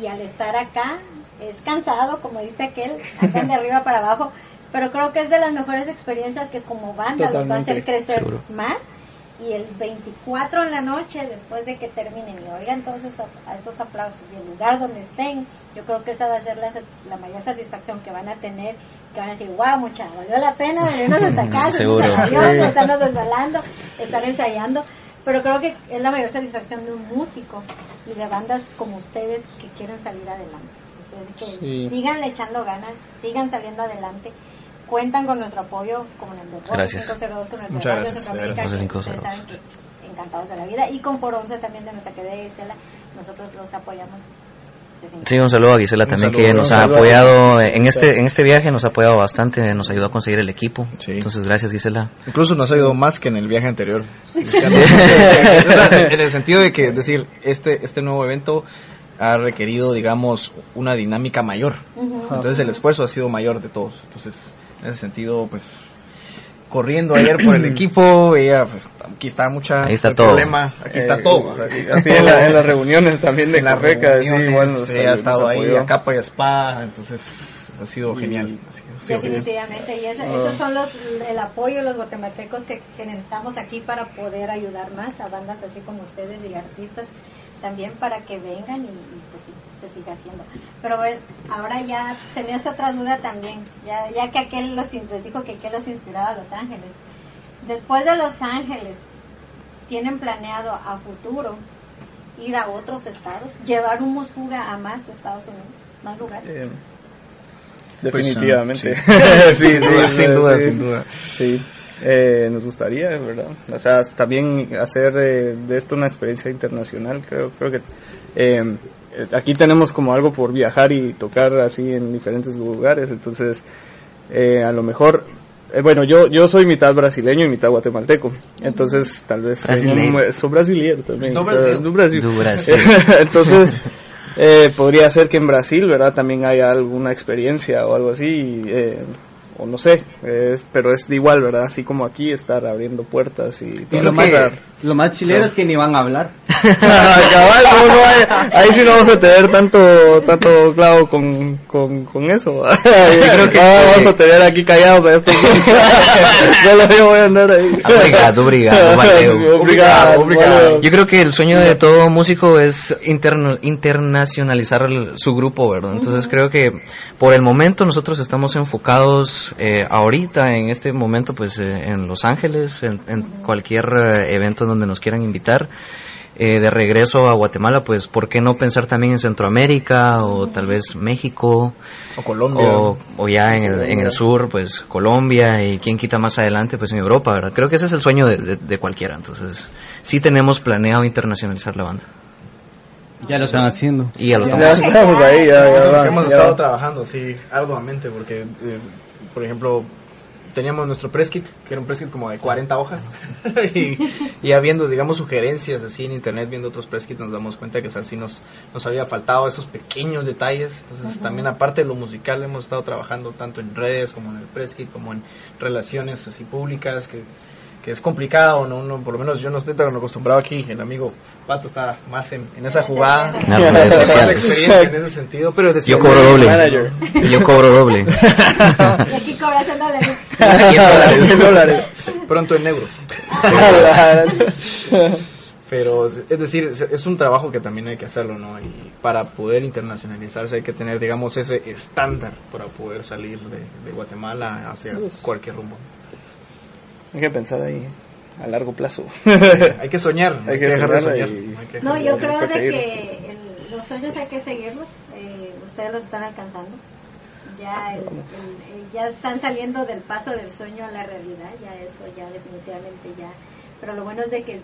[SPEAKER 1] y al estar acá es cansado, como dice aquel, acá de arriba para abajo, pero creo que es de las mejores experiencias que como banda los va a
[SPEAKER 4] Totalmente,
[SPEAKER 1] hacer crecer
[SPEAKER 3] seguro.
[SPEAKER 1] más y el 24 en la noche después de que terminen y oigan todos esos, a esos aplausos y el lugar donde estén yo creo que esa va a ser la, la mayor satisfacción que van a tener que van a decir wow mucha valió la pena <laughs> venirnos hasta acá
[SPEAKER 3] Seguro.
[SPEAKER 4] Sí.
[SPEAKER 1] estarnos desvelando estar ensayando pero creo que es la mayor satisfacción de un músico y de bandas como ustedes que quieren salir adelante O sea, es que
[SPEAKER 4] Sí.
[SPEAKER 1] sigan echando ganas sigan saliendo adelante cuentan con nuestro apoyo como en el de Voz
[SPEAKER 3] Gracias.
[SPEAKER 1] 502 con el
[SPEAKER 2] Muchas gracias,
[SPEAKER 1] Centroamérica,
[SPEAKER 3] gracias.
[SPEAKER 1] que
[SPEAKER 3] 502.
[SPEAKER 1] ustedes saben que encantados de la vida y con Por 11 también de nuestra querida Estela nosotros los apoyamos definitivamente.
[SPEAKER 3] Sí, un saludo a Gisela
[SPEAKER 2] Un
[SPEAKER 3] también
[SPEAKER 2] saludo,
[SPEAKER 3] que nos ha apoyado en este en este viaje, nos ha apoyado bastante, nos ayudó a conseguir el equipo.
[SPEAKER 2] Sí.
[SPEAKER 3] Entonces, gracias Gisela.
[SPEAKER 2] Incluso nos ha ayudado más que en el viaje anterior. <laughs> en el sentido de que, decir, este, este nuevo evento ha requerido, digamos, una dinámica mayor. Entonces el esfuerzo ha sido mayor de todos. Entonces, en ese sentido, pues, corriendo ayer por el <clears throat> equipo, ella, pues, aquí está mucha
[SPEAKER 3] Ahí está
[SPEAKER 2] el
[SPEAKER 3] todo.
[SPEAKER 2] problema, aquí está
[SPEAKER 4] Eh,
[SPEAKER 2] todo.
[SPEAKER 4] Así <laughs> en, la- en las reuniones también de
[SPEAKER 2] en la
[SPEAKER 4] Rebeca, sí, igual nos,
[SPEAKER 2] ella ha estado ahí
[SPEAKER 4] apoyó.
[SPEAKER 2] a capa y a espada, entonces ha sido genial. ha sido- ha sido genial.
[SPEAKER 1] Definitivamente, y ese- esos son los, el apoyo los guatemaltecos que, que necesitamos aquí para poder ayudar más a bandas así como ustedes y artistas también para que vengan y, y, pues sí, se siga haciendo. Pero pues, ahora ya se me hace otra duda también, ya, ya que aquel los, les dijo que aquel los inspiraba a Los Ángeles. Después de Los Ángeles, ¿tienen planeado a futuro ir a otros estados, llevar un Musfuga a más Estados Unidos, más lugares?
[SPEAKER 4] Eh,
[SPEAKER 2] Pues,
[SPEAKER 4] definitivamente. sí, <laughs> sí, <laughs>
[SPEAKER 2] sin duda,
[SPEAKER 4] sí.
[SPEAKER 2] sin duda.
[SPEAKER 4] Sí, eh, nos gustaría, ¿verdad? O sea, también hacer eh, de esto una experiencia internacional, creo, creo que eh, aquí tenemos como algo por viajar y tocar así en diferentes lugares, entonces eh, a lo mejor, eh, bueno, yo yo soy mitad brasileño y mitad guatemalteco, entonces tal vez
[SPEAKER 3] Brasileño.
[SPEAKER 4] soy brasileño también,
[SPEAKER 2] Do Brasil. <laughs>
[SPEAKER 4] do Brasil.
[SPEAKER 3] Do Brasil. <laughs>
[SPEAKER 4] entonces eh, podría ser que en Brasil, ¿verdad? También haya alguna experiencia o algo así, eh, o no sé, es- pero es de igual, ¿verdad? Así como aquí, estar abriendo puertas y
[SPEAKER 5] Y
[SPEAKER 4] todo
[SPEAKER 5] lo,
[SPEAKER 4] lo
[SPEAKER 5] más, lo más chilero es que ni van a hablar. <laughs>
[SPEAKER 4] Cabal, no, no, ahí, ahí sí no vamos a tener tanto tanto clavo con, con, con eso. Yo creo que vamos a tener aquí callados a estos. Solo <laughs> yo voy a andar ahí.
[SPEAKER 3] Obrigado, obrigado, <laughs> Mateo.
[SPEAKER 4] Obrigado, obrigado.
[SPEAKER 3] Yo creo que el sueño de todo músico es interno- internacionalizar el- su grupo, ¿verdad? Entonces creo que por el momento nosotros estamos enfocados eh, ahorita, en este momento, pues eh, en Los Ángeles, en, en cualquier eh, evento donde nos quieran invitar. Eh, de regreso a Guatemala, pues, ¿por qué no pensar también en Centroamérica o tal vez México?
[SPEAKER 2] O Colombia.
[SPEAKER 3] o, o ya en el, en el sur, pues Colombia y quién quita más adelante, pues en Europa, ¿verdad? Creo que ese es el sueño de, de- de cualquiera, entonces sí tenemos planeado internacionalizar la banda.
[SPEAKER 5] Ya lo están haciendo.
[SPEAKER 3] Y ya lo
[SPEAKER 4] Ya
[SPEAKER 3] estamos
[SPEAKER 4] estamos ahí, ya, ya
[SPEAKER 2] hemos
[SPEAKER 4] ya
[SPEAKER 2] estado trabajando, sí, arduamente, porque, eh, por ejemplo, teníamos nuestro press kit, que era un press kit como de 40 hojas, <laughs> y, y ya viendo, digamos, sugerencias así en internet, viendo otros press kits, nos damos cuenta que así nos, nos había faltado esos pequeños detalles. Entonces, también aparte de lo musical, hemos estado trabajando tanto en redes como en el press kit, como en relaciones así públicas, que, que es complicado, ¿no? Uno, por lo menos yo no estoy tan acostumbrado aquí, el amigo Pato está más en, en esa jugada. <laughs>
[SPEAKER 3] En
[SPEAKER 2] Más experiencia ese sentido, pero es
[SPEAKER 3] Yo cobro doble.
[SPEAKER 4] Manager.
[SPEAKER 3] Yo cobro doble.
[SPEAKER 1] Y aquí cobras <laughs> en dólares.
[SPEAKER 4] En dólares.
[SPEAKER 2] pronto en euros. <laughs> Pero, es decir, es- es un trabajo que también hay que hacerlo, ¿no? Y para poder internacionalizarse hay que tener, digamos, ese estándar para poder salir de, de Guatemala hacia cualquier rumbo.
[SPEAKER 4] Hay que pensar ahí a largo plazo. <laughs>
[SPEAKER 2] Hay que soñar,
[SPEAKER 4] Hay que
[SPEAKER 2] dejar de soñar.
[SPEAKER 4] y-
[SPEAKER 2] Hay que
[SPEAKER 1] No, yo creo de que el- los sueños hay que seguirlos. eh, ustedes los están alcanzando. Ya, el- el- el- ya están saliendo del paso del sueño a la realidad. Ya eso, ya definitivamente ya. Pero lo bueno es de que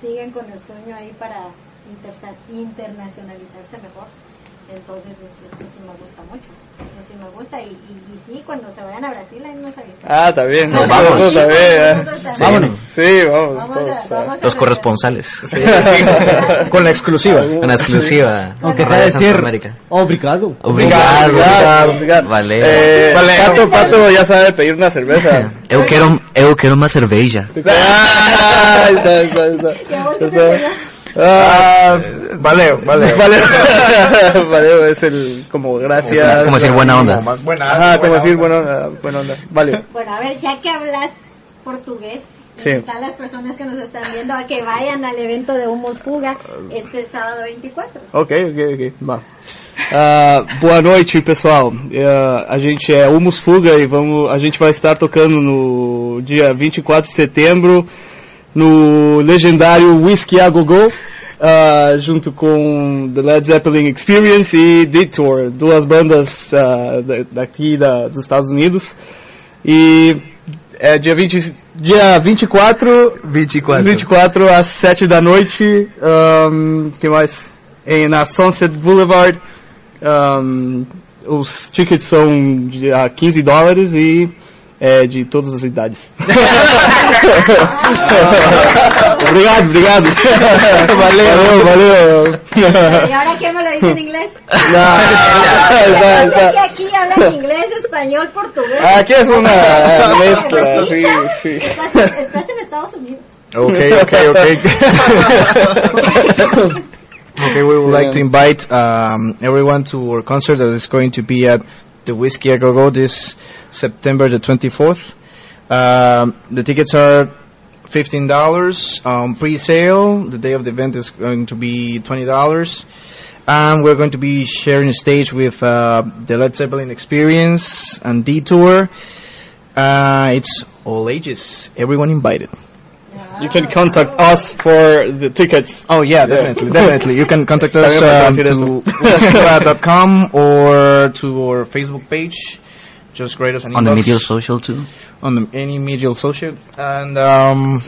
[SPEAKER 1] siguen con el sueño ahí para internacionalizarse mejor. Entonces, es- eso sí me gusta mucho. Eso sí me gusta. Y, y, y sí, cuando se vayan a Brasil, ahí nos avisan.
[SPEAKER 4] Ah, está bien.
[SPEAKER 1] Nos
[SPEAKER 3] vamos.
[SPEAKER 4] También, ¿eh?
[SPEAKER 1] también.
[SPEAKER 3] Vámonos.
[SPEAKER 4] Sí, vamos,
[SPEAKER 1] Vamos a-
[SPEAKER 4] todos.
[SPEAKER 1] vamos a
[SPEAKER 3] Los corresponsales. <laughs>
[SPEAKER 2] Con la exclusiva.
[SPEAKER 3] Una exclusiva.
[SPEAKER 5] Aunque sea decir, obrigado.
[SPEAKER 3] Obrigado.
[SPEAKER 4] Obrigado, obrigado.
[SPEAKER 3] Vale.
[SPEAKER 4] Eh,
[SPEAKER 2] Vale.
[SPEAKER 4] Pato, Pato ya sabe pedir una cerveza. <laughs>
[SPEAKER 3] Eu quero, eu quero uma cerveja. <laughs>
[SPEAKER 4] Ah, está, está, está.
[SPEAKER 1] ¿Y a vos qué te
[SPEAKER 4] Está. Ah,
[SPEAKER 2] Vale, vale.
[SPEAKER 4] vale, <laughs> vale, es el como gracias.
[SPEAKER 3] Como decir buena onda.
[SPEAKER 2] Más buena.
[SPEAKER 4] Ajá, como decir
[SPEAKER 2] onda.
[SPEAKER 4] buena onda, buena onda. Vale.
[SPEAKER 1] Bueno, a ver, ya que hablas portugués,
[SPEAKER 4] Sí.
[SPEAKER 1] están las personas que nos están viendo a que vayan al evento de Humos Fuga este sábado 24.
[SPEAKER 4] Ok, ok, ok. Vá. Ah, boa noite, pessoal. Ah, a gente é Humus Fuga e vamos, a gente vai estar tocando no dia 24 de setembro no legendário Whiskey a Go Go, ah, junto com The Led Zeppelin Experience e Detour, duas bandas da- daqui da, dos Estados Unidos. E é dia, 20, dia 24
[SPEAKER 3] 24.
[SPEAKER 4] 24 às 7 da noite. Um, que mais? Em, na Sunset Boulevard. Um, os tickets são a 15 dólares e é de todas as idades. <laughs> obrigado, obrigado. valeu, valeu.
[SPEAKER 1] ¿Y ahora quién me lo dice en inglés? <laughs>
[SPEAKER 4] No, está,
[SPEAKER 1] Yo sé que aquí hablan inglés, español, portugués.
[SPEAKER 4] Aquí es una mezcla,
[SPEAKER 1] sí,
[SPEAKER 4] sí.
[SPEAKER 1] Estás, estás en Estados Unidos.
[SPEAKER 2] Okay, okay, okay. <laughs> okay, we would like to invite um, everyone to our concert that is going to be at the Whiskey a Go Go this September the 24th. Um, the tickets are fifteen dollars um, pre-sale. The day of the event is going to be twenty dollars, and we're going to be sharing a stage with uh, the Led Zeppelin Experience and Detour. Uh, it's all ages, everyone invited.
[SPEAKER 4] You can contact us for the tickets.
[SPEAKER 2] Oh yeah, definitely, <laughs> definitely. You can contact us
[SPEAKER 4] También
[SPEAKER 2] um,
[SPEAKER 4] para
[SPEAKER 2] to <laughs> <laughs> com or to our Facebook page. Just write us an
[SPEAKER 3] On the media social too.
[SPEAKER 2] on the, any media social, and um,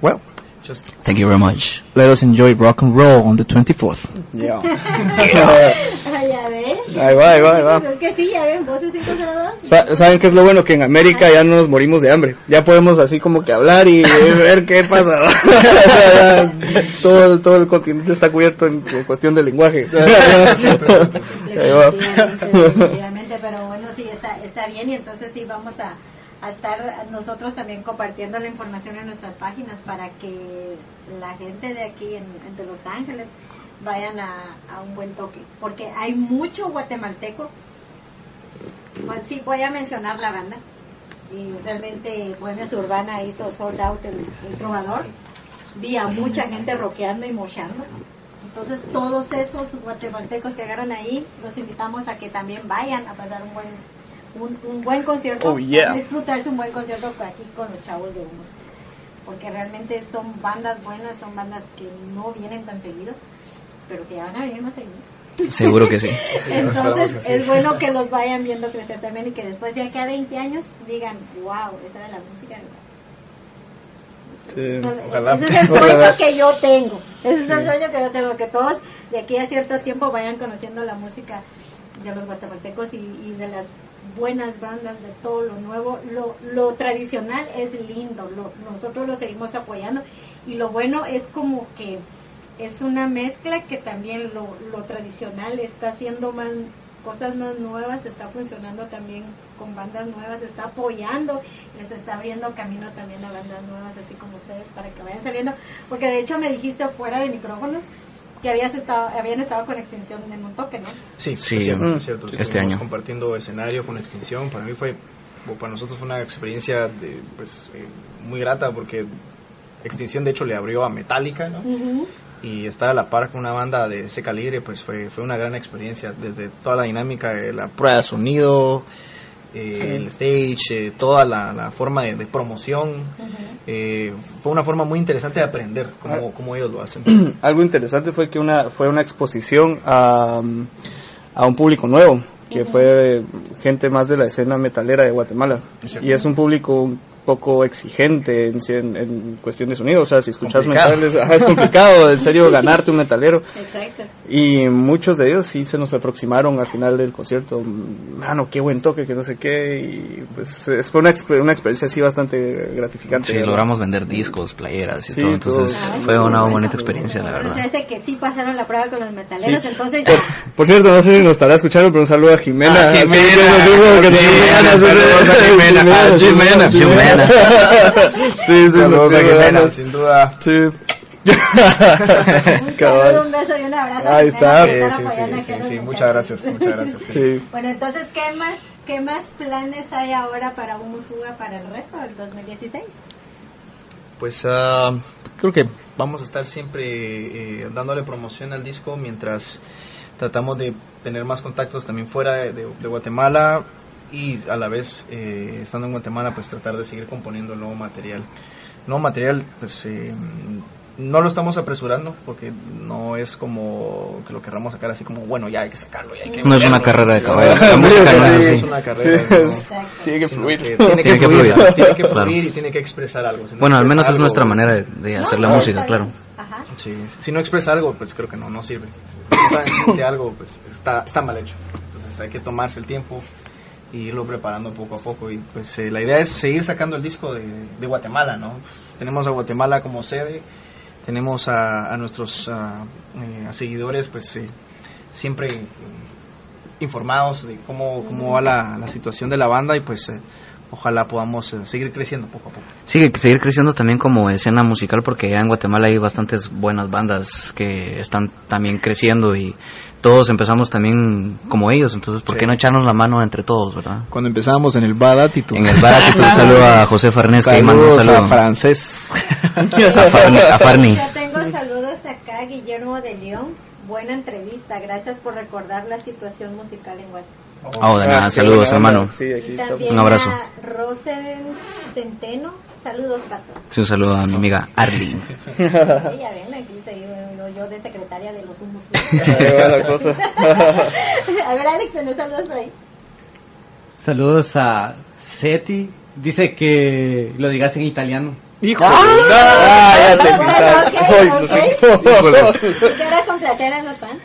[SPEAKER 2] well, just
[SPEAKER 3] Thank you very much.
[SPEAKER 2] let us enjoy rock and roll on the 24th.
[SPEAKER 4] Yeah. <laughs> <laughs>
[SPEAKER 1] Ya ves.
[SPEAKER 4] Ahí va, ahí va, ahí va.
[SPEAKER 1] Pues es que sí, ya ven, voces 502.
[SPEAKER 4] Sa- ¿Saben qué es lo bueno? Que en América ya no nos morimos de hambre. Ya podemos así como que hablar y <laughs> ver qué pasa. Todo, todo el continente está cubierto en, cuestión de lenguaje. Ahí va.
[SPEAKER 1] Pero bueno, sí, está, está bien y entonces sí vamos a, a estar nosotros también compartiendo la información en nuestras páginas para que la gente de aquí en, de Los Ángeles vayan a, un buen toque, porque hay mucho guatemalteco. Pues sí, voy a mencionar la banda. Y realmente Bohemias Urbana hizo sold out el, el trovador. Vi a mucha gente rockeando y mochando. Entonces todos esos guatemaltecos que agarran ahí, los invitamos a que también vayan a pasar un buen un, un buen concierto,
[SPEAKER 4] Oh, yeah.
[SPEAKER 1] disfrutarse un buen concierto aquí con los chavos de Humos. Porque realmente son bandas buenas, son bandas que no vienen tan seguido, pero que van a venir más seguido.
[SPEAKER 3] Seguro que sí. <laughs>
[SPEAKER 1] Entonces es bueno que los vayan viendo crecer también y que después de aquí a 20 años digan, wow, esa era la música de
[SPEAKER 4] Sí.
[SPEAKER 2] Ojalá.
[SPEAKER 1] ese es el <laughs>
[SPEAKER 4] Ojalá.
[SPEAKER 1] sueño que yo tengo. Ese es el sueño que yo tengo, que todos de aquí a cierto tiempo vayan conociendo la música de los guatemaltecos y, y de las buenas bandas, de todo lo nuevo. Lo, lo tradicional es lindo, lo- nosotros lo seguimos apoyando y lo bueno es como que es una mezcla que también lo, lo tradicional está haciendo más cosas más nuevas, está funcionando también con bandas nuevas, está apoyando, les está abriendo camino también a bandas nuevas, así como ustedes, para que vayan saliendo. Porque de hecho me dijiste fuera de micrófonos que habías estado, habían estado con extinción en un toque, ¿no?
[SPEAKER 2] Sí,
[SPEAKER 3] Sí,
[SPEAKER 4] mm,
[SPEAKER 2] es cierto.
[SPEAKER 3] este
[SPEAKER 2] Estuvimos
[SPEAKER 3] año.
[SPEAKER 2] compartiendo escenario con Extinción. Para mí fue, para nosotros fue una experiencia de, pues, eh, muy grata porque Extinción de hecho le abrió a Metallica, ¿no? y estar a la par con una banda de ese calibre pues fue, fue una gran experiencia desde toda la dinámica de la prueba de sonido eh, el stage, eh, toda la, la forma de, de promoción. eh, fue una forma muy interesante de aprender cómo, cómo ellos lo hacen. <clears throat>
[SPEAKER 4] Algo interesante fue que una fue una exposición a, a un público nuevo, que fue gente más de la escena metalera de Guatemala. Y es un público poco exigente en, en, en cuestión de sonido. O sea, si escuchas
[SPEAKER 2] Complicado.
[SPEAKER 4] metales, ajá, es complicado, en serio, ganarte un metalero.
[SPEAKER 1] Exacto.
[SPEAKER 4] Y muchos de ellos sí se nos aproximaron al final del concierto. Mano, qué buen toque, que no sé qué. Y pues es- fue una, exper- una experiencia así bastante gratificante.
[SPEAKER 3] Sí,
[SPEAKER 4] ¿verdad?
[SPEAKER 3] logramos vender discos, playeras y
[SPEAKER 4] Sí,
[SPEAKER 3] todo, entonces
[SPEAKER 1] todo.
[SPEAKER 3] fue una
[SPEAKER 1] Ay,
[SPEAKER 3] bonita experiencia, la verdad.
[SPEAKER 1] parece que sí pasaron la prueba con los metaleros,
[SPEAKER 4] Sí.
[SPEAKER 1] entonces
[SPEAKER 4] Por, por cierto, no sé si nos estará escuchando, pero un saludo a Jimena.
[SPEAKER 2] Ah, Jimena.
[SPEAKER 4] que nos dijo que
[SPEAKER 2] Sí,
[SPEAKER 4] tenía ganas de-
[SPEAKER 2] saludos a Jimena. Ah, Jimena. <laughs>
[SPEAKER 4] Sí, sí,
[SPEAKER 2] Saludos a sin duda.
[SPEAKER 4] Sí.
[SPEAKER 1] un saludo,
[SPEAKER 4] Cabal.
[SPEAKER 1] un beso y un abrazo.
[SPEAKER 4] Ahí está.
[SPEAKER 2] Sí, sí, sí, muchas gracias, muchas gracias. sí.
[SPEAKER 4] Sí.
[SPEAKER 1] Bueno, entonces, ¿qué más, qué más planes hay ahora para Humus Fuga para el resto del 2016?
[SPEAKER 2] Pues ah, creo que vamos a estar siempre eh, dándole promoción al disco mientras tratamos de tener más contactos también fuera de, de- de Guatemala y a la vez eh, estando en Guatemala pues tratar de seguir componiendo nuevo material. Nuevo material pues eh, no lo estamos apresurando porque no es como que lo querramos sacar así como bueno ya hay que sacarlo ya hay que
[SPEAKER 3] No es una carrera de.
[SPEAKER 2] La
[SPEAKER 3] La música no es así.
[SPEAKER 2] es una carrera.
[SPEAKER 4] Sí.
[SPEAKER 2] no.
[SPEAKER 4] Tiene que fluir.
[SPEAKER 2] que tiene que
[SPEAKER 3] Tiene que
[SPEAKER 2] fluir,
[SPEAKER 3] Claro.
[SPEAKER 2] y tiene que expresar algo. Si no
[SPEAKER 3] Bueno, al menos
[SPEAKER 2] expresa
[SPEAKER 3] es nuestra
[SPEAKER 2] algo-
[SPEAKER 3] manera de, de
[SPEAKER 1] No,
[SPEAKER 3] hacer la
[SPEAKER 1] no,
[SPEAKER 3] música,
[SPEAKER 1] está
[SPEAKER 3] claro.
[SPEAKER 1] Ajá.
[SPEAKER 2] Sí, si no expresa algo, pues creo que no, no sirve. Si <coughs> algo, pues está, está mal hecho. Entonces hay que tomarse el tiempo y irlo preparando poco a poco. Y pues eh, la idea es seguir sacando el disco de, de Guatemala, ¿no? Tenemos a Guatemala como sede, tenemos a, a nuestros ah, eh, a seguidores, pues eh, siempre eh, informados de cómo, cómo va la, la situación de la banda y pues eh, ojalá podamos eh, seguir creciendo poco a poco.
[SPEAKER 3] Sigue seguir creciendo también como escena musical porque ya en Guatemala hay bastantes buenas bandas que están también creciendo y todos empezamos también como ellos, entonces ¿por qué
[SPEAKER 2] Sí.
[SPEAKER 3] no echarnos la mano entre todos, verdad?
[SPEAKER 2] Cuando empezábamos en el Badatito.
[SPEAKER 3] En el Baratito un <laughs> saludo a José Farnés que ahí manda un
[SPEAKER 2] Saludos
[SPEAKER 3] saludo.
[SPEAKER 2] a francés.
[SPEAKER 3] A Farni. a Farni.
[SPEAKER 1] Yo tengo saludos acá, Guillermo de León. Buena entrevista, gracias por recordar la situación musical en Guatemala.
[SPEAKER 3] Oh, de nada,
[SPEAKER 4] Ah,
[SPEAKER 3] saludos
[SPEAKER 4] qué buena
[SPEAKER 3] hermano.
[SPEAKER 4] Sí, aquí
[SPEAKER 1] Y también
[SPEAKER 3] Un abrazo.
[SPEAKER 1] a Rosen Centeno, saludos Pato.
[SPEAKER 3] Sí, un saludo a mi amiga Arlene.
[SPEAKER 1] Sí, ya ven, aquí seguí yo, yo de secretaria de los humus. <laughs>
[SPEAKER 4] Cosa.
[SPEAKER 1] a ver, Alex, ¿tenés saludos por ahí?
[SPEAKER 5] Saludos a Seti. Dice que lo digas en italiano.
[SPEAKER 4] Hijo ah, ya te
[SPEAKER 1] Bueno,
[SPEAKER 4] pisas.
[SPEAKER 1] ok, ok.
[SPEAKER 2] Híjole.
[SPEAKER 1] ¿Quieres complacer a los fans?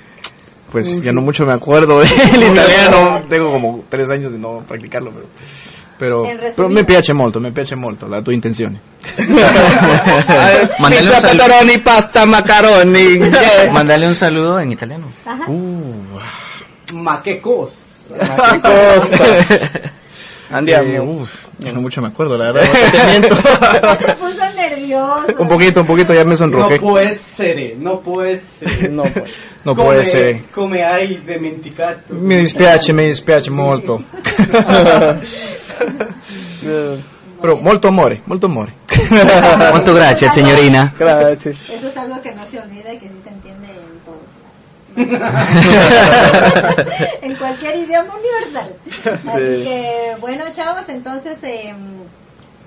[SPEAKER 2] Pues ya no mucho me acuerdo <laughs> del italiano. Tengo como tres años de no practicarlo, pero.
[SPEAKER 1] Resumidas.
[SPEAKER 2] pero me piace molto, me piace molto la tua intenzione. <laughs>
[SPEAKER 3] Mándale un, sal-
[SPEAKER 4] Macaroni, pasta, macaroni. <laughs>
[SPEAKER 3] mándale un saludo en italiano.
[SPEAKER 1] Ajá.
[SPEAKER 5] Ma qué cosa. <laughs>
[SPEAKER 4] Qué cosa. Andiamo.
[SPEAKER 2] Eh, uf, no mucho me acuerdo, la verdad. te
[SPEAKER 1] puso nervioso.
[SPEAKER 2] un poquito, un poquito, ya me
[SPEAKER 5] No
[SPEAKER 2] sonrojé.
[SPEAKER 5] puede ser, no puede ser.
[SPEAKER 4] No.
[SPEAKER 2] No
[SPEAKER 5] Come-
[SPEAKER 2] puede ser.
[SPEAKER 5] Come hai dimenticato.
[SPEAKER 2] Mi dispiace, mi dispiace molto. <laughs> Però molto amore, molto amore. <laughs>
[SPEAKER 3] Molto grazie, signorina.
[SPEAKER 4] Gracias.
[SPEAKER 1] Eso es algo que no se olvida y que sí se entiende en todos lados. <laughs> en cualquier idioma universal. Así que, bueno, chavos, entonces, eh,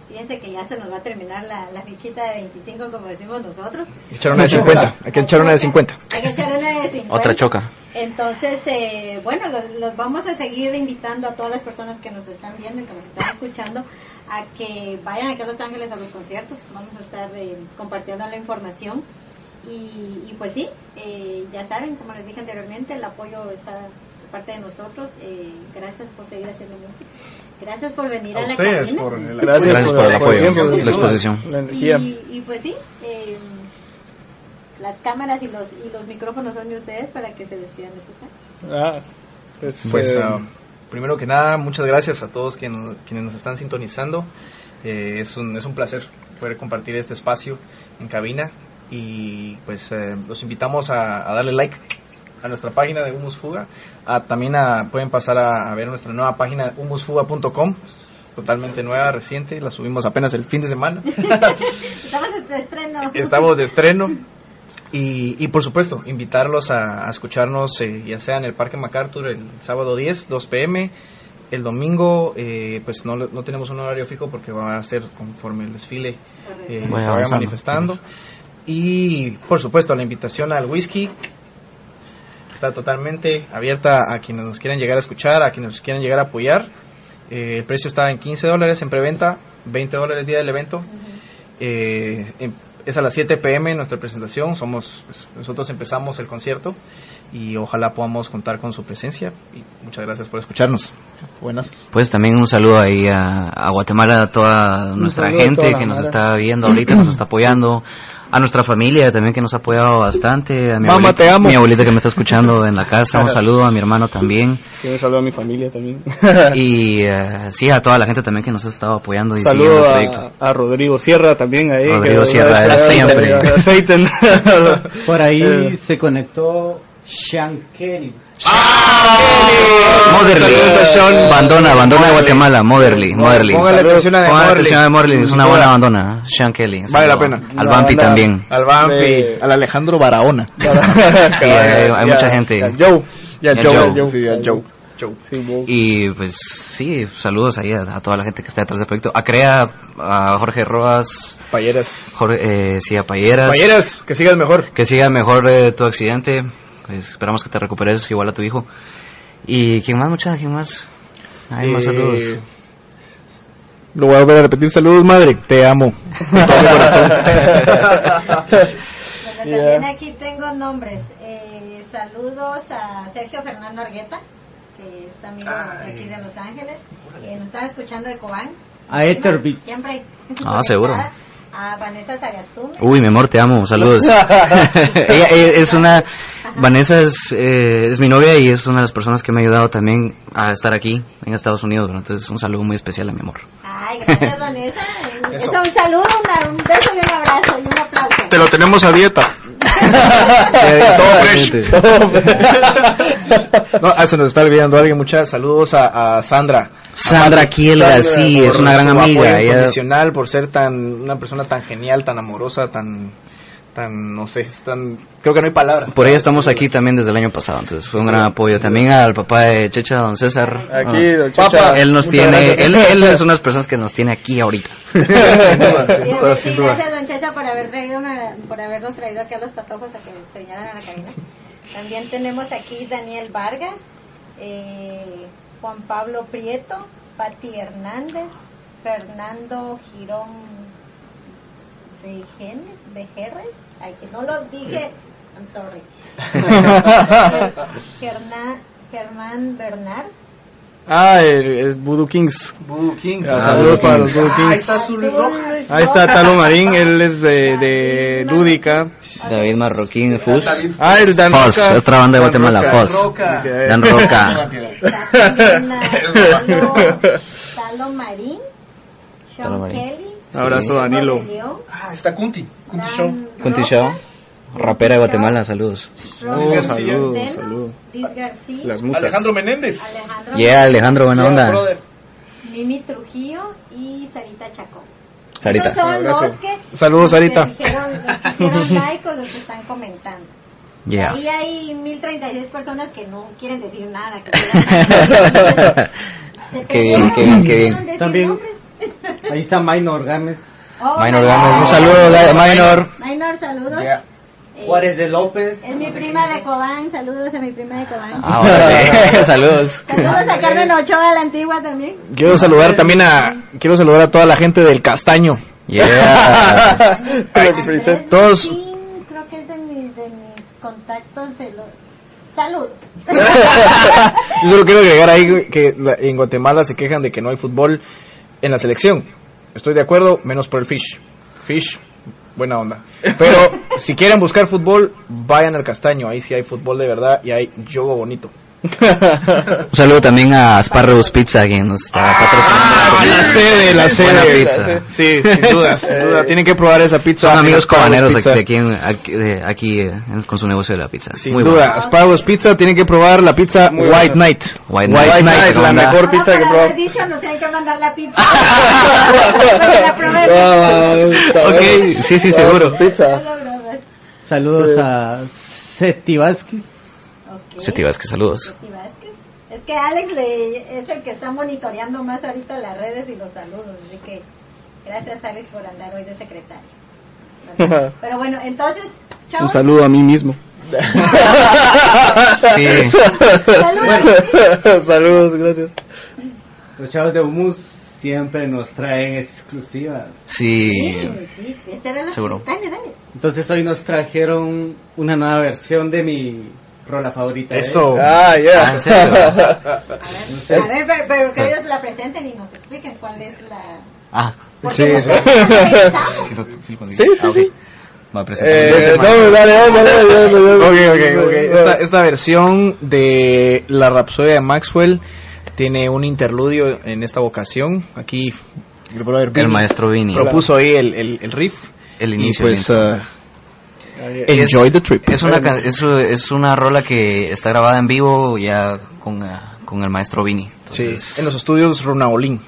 [SPEAKER 1] fíjense que ya se nos va a terminar la, la fichita de 25, como decimos nosotros.
[SPEAKER 2] Echar una de 50, hay que echar una de 50.
[SPEAKER 1] Hay que echar una de 50.
[SPEAKER 3] Otra choca.
[SPEAKER 1] Entonces, eh, bueno, los, los vamos a seguir invitando a todas las personas que nos están viendo y que nos están escuchando a que vayan aquí a Los Ángeles a los conciertos. Vamos a estar eh, compartiendo la información. Y, y pues sí, eh, ya saben, como les dije anteriormente, el apoyo está parte de nosotros. Eh, gracias por seguir haciendo música. Gracias por venir a,
[SPEAKER 2] A
[SPEAKER 1] la
[SPEAKER 2] ustedes
[SPEAKER 1] cabina.
[SPEAKER 2] por el
[SPEAKER 4] Gracias,
[SPEAKER 3] Gracias por el apoyo,
[SPEAKER 4] tiempo,
[SPEAKER 3] la exposición.
[SPEAKER 4] La energía.
[SPEAKER 1] Y, y pues sí, eh, las cámaras y los, y los micrófonos son de ustedes para que se despidan de sus fans.
[SPEAKER 4] Ah, pues,
[SPEAKER 2] Pues
[SPEAKER 4] eh,
[SPEAKER 2] ah, primero que nada, muchas gracias a todos quienes, quienes nos están sintonizando. Eh, es, un, es un placer poder compartir este espacio en cabina y pues eh, los invitamos a, a darle like a nuestra página de Humus Fuga. Ah, también a- pueden pasar a, a ver nuestra nueva página humusfuga.com, totalmente nueva, reciente, la subimos apenas el fin de semana. <laughs>
[SPEAKER 1] Estamos en estreno.
[SPEAKER 2] Estamos de estreno. Y, y por supuesto, invitarlos a, a escucharnos, eh, ya sea en el Parque MacArthur el sábado 10, 2 pm, El domingo, eh, pues no, no tenemos un horario fijo porque va a ser conforme el desfile eh, se vaya manifestando. Y por supuesto, la invitación al whisky está totalmente abierta a quienes nos quieran llegar a escuchar, a quienes nos quieran llegar a apoyar. Eh, el precio está en 15 dólares en preventa, 20 dólares día del evento. Eh, em- es a las 7 pm nuestra presentación. Somos pues, nosotros empezamos el concierto y ojalá podamos contar con su presencia. Y muchas gracias por escucharnos. Buenas.
[SPEAKER 3] Pues también un saludo ahí a, a Guatemala, a toda nuestra
[SPEAKER 2] a
[SPEAKER 3] gente
[SPEAKER 2] toda
[SPEAKER 3] que nos está viendo ahorita, nos está <clears throat> apoyando. A nuestra familia también que nos ha apoyado bastante. A mi,
[SPEAKER 4] Mamá,
[SPEAKER 3] abuelita,
[SPEAKER 4] te amo.
[SPEAKER 3] mi abuelita que me está escuchando en la casa. Un saludo a mi hermano también.
[SPEAKER 4] Sí, un saludo a mi familia también.
[SPEAKER 3] Y eh, sí, a toda la gente también que nos ha estado apoyando y
[SPEAKER 4] Saludo
[SPEAKER 3] el proyecto.
[SPEAKER 4] a, a Rodrigo Sierra también ahí.
[SPEAKER 3] Rodrigo
[SPEAKER 4] que-
[SPEAKER 3] Sierra, él siempre.
[SPEAKER 4] Aceiten.
[SPEAKER 5] Por ahí <laughs>
[SPEAKER 4] Eh.
[SPEAKER 5] se conectó Sean Kelly.
[SPEAKER 3] Motherly.
[SPEAKER 4] Saludos a Sean.
[SPEAKER 3] Bandona, bandona de Guatemala. Motherly, Motherly.
[SPEAKER 2] Póngale atención a de
[SPEAKER 3] Póngale
[SPEAKER 2] Morley.
[SPEAKER 3] atención a Morley, es una buena bandona. Sean Kelly.
[SPEAKER 2] Vale la
[SPEAKER 3] saludo.
[SPEAKER 2] pena.
[SPEAKER 3] Al Bampi también.
[SPEAKER 2] Al Bampi,
[SPEAKER 4] Eh,
[SPEAKER 2] al Alejandro Barahona. <laughs>
[SPEAKER 3] Sí, hay, hay mucha gente.
[SPEAKER 4] Joe.
[SPEAKER 2] Y a
[SPEAKER 3] Y a
[SPEAKER 2] Joe.
[SPEAKER 3] Joe.
[SPEAKER 2] Sí, Joe. Joe.
[SPEAKER 4] Sí, Joe.
[SPEAKER 3] Y pues sí, saludos ahí a, a toda la gente que está detrás del proyecto. A Crea, a Jorge Roas,
[SPEAKER 2] Payeras.
[SPEAKER 3] Jorge, eh, sí, a Payeras.
[SPEAKER 2] Payeras, que sigas mejor.
[SPEAKER 3] Que siga mejor eh, tu accidente. Pues esperamos que te recuperes igual a tu hijo. ¿Y quién más, muchacha? ¿Quién más? Hay más
[SPEAKER 2] Eh,
[SPEAKER 3] saludos.
[SPEAKER 2] Lo voy a volver a repetir. Saludos, madre. Te amo. Con todo mi corazón.
[SPEAKER 1] Bueno, también aquí tengo nombres. Eh, saludos a Sergio Fernando Argueta, que es amigo de aquí de Los Ángeles, que nos están escuchando de Cobán.
[SPEAKER 5] A Etherbeat.
[SPEAKER 1] Siempre.
[SPEAKER 3] Ah, seguro.
[SPEAKER 1] A Vanessa Sagastún.
[SPEAKER 3] Uy, mi amor, te amo. Saludos. <laughs> <laughs> Ella eh, es una... Vanessa es, eh, es mi novia y es una de las personas que me ha ayudado también a estar aquí en Estados Unidos. ¿no? Entonces, un saludo muy especial a mi amor.
[SPEAKER 1] Ay, gracias, Vanessa. <laughs>
[SPEAKER 2] Eso.
[SPEAKER 1] Eso, un saludo, una- un beso y un abrazo y un aplauso.
[SPEAKER 4] Te lo tenemos a dieta. <laughs> <laughs>
[SPEAKER 2] No, ah, se nos está olvidando alguien. Muchas saludos a, a Sandra.
[SPEAKER 3] Sandra Kielga, sí, es una gran amiga. Ella,
[SPEAKER 2] por ser tan una persona tan genial, tan amorosa, tan tan no sé, es tan creo que no hay palabras.
[SPEAKER 3] por ella estamos aquí también desde el año pasado, entonces fue un gran apoyo. También al papá de Checha, don César.
[SPEAKER 4] Aquí,
[SPEAKER 3] Ah,
[SPEAKER 4] don Checha.
[SPEAKER 3] él nos tiene, él, él es una de las personas que nos tiene aquí ahorita. <laughs>
[SPEAKER 2] sin duda, sin
[SPEAKER 1] Sí,
[SPEAKER 2] duda,
[SPEAKER 1] sí,
[SPEAKER 2] sin duda.
[SPEAKER 1] gracias, don Chacha, por, haber traído una- por habernos traído aquí a los patojos a que se vinieran a la cabina. También tenemos aquí Daniel Vargas, eh, Juan Pablo Prieto, Pati Hernández, Fernando Girón Bejerres, ay, que no lo dije, I'm sorry. <laughs> Gerna- Germán Bernard,
[SPEAKER 4] Ah, es Voodoo Kings.
[SPEAKER 2] Kings.
[SPEAKER 4] Ah,
[SPEAKER 3] Ah,
[SPEAKER 4] saludos para los
[SPEAKER 3] Voodoo
[SPEAKER 4] Voodoo
[SPEAKER 2] Ah, ahí
[SPEAKER 4] Kings.
[SPEAKER 2] está Roja.
[SPEAKER 4] Ahí está Talo Marín, él es de, de Lúdica.
[SPEAKER 3] David Marroquín, Fus.
[SPEAKER 4] Ah, el Dan
[SPEAKER 3] Fos,
[SPEAKER 4] Roca.
[SPEAKER 3] otra banda de
[SPEAKER 4] Dan
[SPEAKER 3] Guatemala,
[SPEAKER 4] Roca.
[SPEAKER 3] Fos.
[SPEAKER 2] Roca.
[SPEAKER 3] Dan Roca. <laughs>
[SPEAKER 1] Talo, <laughs> Talo Marín, Sean
[SPEAKER 3] Talo
[SPEAKER 1] Kelly,
[SPEAKER 4] Abrazo, Danilo.
[SPEAKER 2] Ah, está Kunti. Kunti Show.
[SPEAKER 3] Kunti Show. Rapera de Guatemala, saludos.
[SPEAKER 4] Oh, saludos, saludos. Las musas.
[SPEAKER 2] Alejandro Menéndez.
[SPEAKER 1] Alejandro
[SPEAKER 3] Yeah, Alejandro, buena onda.
[SPEAKER 2] brother.
[SPEAKER 1] Mimi Trujillo y Sarita Chacón.
[SPEAKER 3] Sarita.
[SPEAKER 1] Son los
[SPEAKER 4] Abrazo.
[SPEAKER 1] que
[SPEAKER 4] Saludos, Sarita.
[SPEAKER 1] los que dijeron, los que hicieron like o los que están comentando.
[SPEAKER 3] Yeah.
[SPEAKER 1] Ahí hay 1036 personas que no quieren decir nada. Que <laughs>
[SPEAKER 3] Qué bien, qué bien, qué bien.
[SPEAKER 5] También-
[SPEAKER 1] nombres.
[SPEAKER 5] Ahí está Minor Gámez.
[SPEAKER 1] Oh,
[SPEAKER 3] Minor Gámez, un saludo, Minor.
[SPEAKER 1] Minor, saludos.
[SPEAKER 2] Yeah.
[SPEAKER 5] Juárez de López.
[SPEAKER 1] Es mi prima de Cobán, saludos a mi prima de Cobán.
[SPEAKER 3] Ah, órale. <laughs> Saludos.
[SPEAKER 1] Saludos a Carmen Ochoa, la antigua también.
[SPEAKER 2] Quiero saludar también a quiero saludar a toda la gente del Castaño.
[SPEAKER 3] Yeah. <laughs>
[SPEAKER 2] Todos-
[SPEAKER 1] Martín, creo que es de, mis de mis contactos de los... Saludos. <laughs>
[SPEAKER 2] Yo solo quiero agregar ahí que la- en Guatemala se quejan de que no hay fútbol en la selección. Estoy de acuerdo, menos por el Fish. Fish, buena onda. Pero <laughs> si quieren buscar fútbol, vayan al Castaño. Ahí sí hay fútbol de verdad y hay yogo bonito.
[SPEAKER 3] Un saludo también a Sparrows Pizza, quien nos está patrocinando.
[SPEAKER 2] Ah, la sede, la
[SPEAKER 3] Buena
[SPEAKER 2] sede.
[SPEAKER 3] pizza.
[SPEAKER 2] Sí, sin duda, sin duda. <laughs> Tienen que probar esa pizza.
[SPEAKER 3] Son amigos cobaneros de aquí, en- aquí, de aquí, eh, con su negocio de la pizza.
[SPEAKER 2] Sin
[SPEAKER 3] Muy
[SPEAKER 2] duda,
[SPEAKER 3] bueno.
[SPEAKER 2] Sparrows Pizza tienen que probar la pizza
[SPEAKER 4] Muy
[SPEAKER 2] White. Knight.
[SPEAKER 3] White
[SPEAKER 2] White
[SPEAKER 3] Knight.
[SPEAKER 2] Knight,
[SPEAKER 4] es la
[SPEAKER 3] onda.
[SPEAKER 4] mejor pizza que
[SPEAKER 1] por
[SPEAKER 4] probado.
[SPEAKER 1] dicho, nos tienen que mandar la pizza. La. <laughs>
[SPEAKER 3] Ok, sí, sí, seguro.
[SPEAKER 4] Pizza.
[SPEAKER 5] Saludos a Seti Vázquez.
[SPEAKER 1] Ok.
[SPEAKER 3] Seti Vázquez, saludos.
[SPEAKER 1] Seti Vázquez. Es que Alex le- es el que está monitoreando más ahorita las redes y los saludos, así que gracias Alex por andar hoy de secretario. <laughs> Pero bueno, entonces,
[SPEAKER 7] Un saludo a mí mismo. <laughs>
[SPEAKER 3] Sí.
[SPEAKER 1] Saludos.
[SPEAKER 7] Saludos, gracias.
[SPEAKER 5] Los chavos de Humus siempre nos traen exclusivas.
[SPEAKER 3] Sí.
[SPEAKER 1] Sí, sí, la-
[SPEAKER 3] Seguro.
[SPEAKER 1] Dale, dale.
[SPEAKER 5] Entonces hoy nos trajeron una nueva versión de mi rola favorita. ¿eh?
[SPEAKER 2] Eso.
[SPEAKER 7] Ah,
[SPEAKER 3] Ah,
[SPEAKER 7] ya.
[SPEAKER 3] ¿en serio? <laughs>
[SPEAKER 1] A a ver, pero, pero que ellos la presenten y nos expliquen cuál es la...
[SPEAKER 3] Ah,
[SPEAKER 2] Sí,
[SPEAKER 1] nosotros
[SPEAKER 2] sí. Sí,
[SPEAKER 7] Sí, sí, sí.
[SPEAKER 3] Va a presentar.
[SPEAKER 7] Eh, no, dale, dale, dale, dale, dale.
[SPEAKER 2] Ok, ok, ok. Esta, esta versión de la Rapsodia de Maxwell tiene un interludio en esta ocasión. Aquí el brother
[SPEAKER 3] El maestro Vini.
[SPEAKER 2] propuso ahí el, el, el riff.
[SPEAKER 3] El
[SPEAKER 2] Y
[SPEAKER 3] inicio.
[SPEAKER 2] pues,
[SPEAKER 3] el intro.
[SPEAKER 2] uh, enjoy the trip.
[SPEAKER 3] Es una, es, es una rola que está grabada en vivo ya con, ah, con el maestro Vini.
[SPEAKER 2] Sí, en los estudios Runaolín.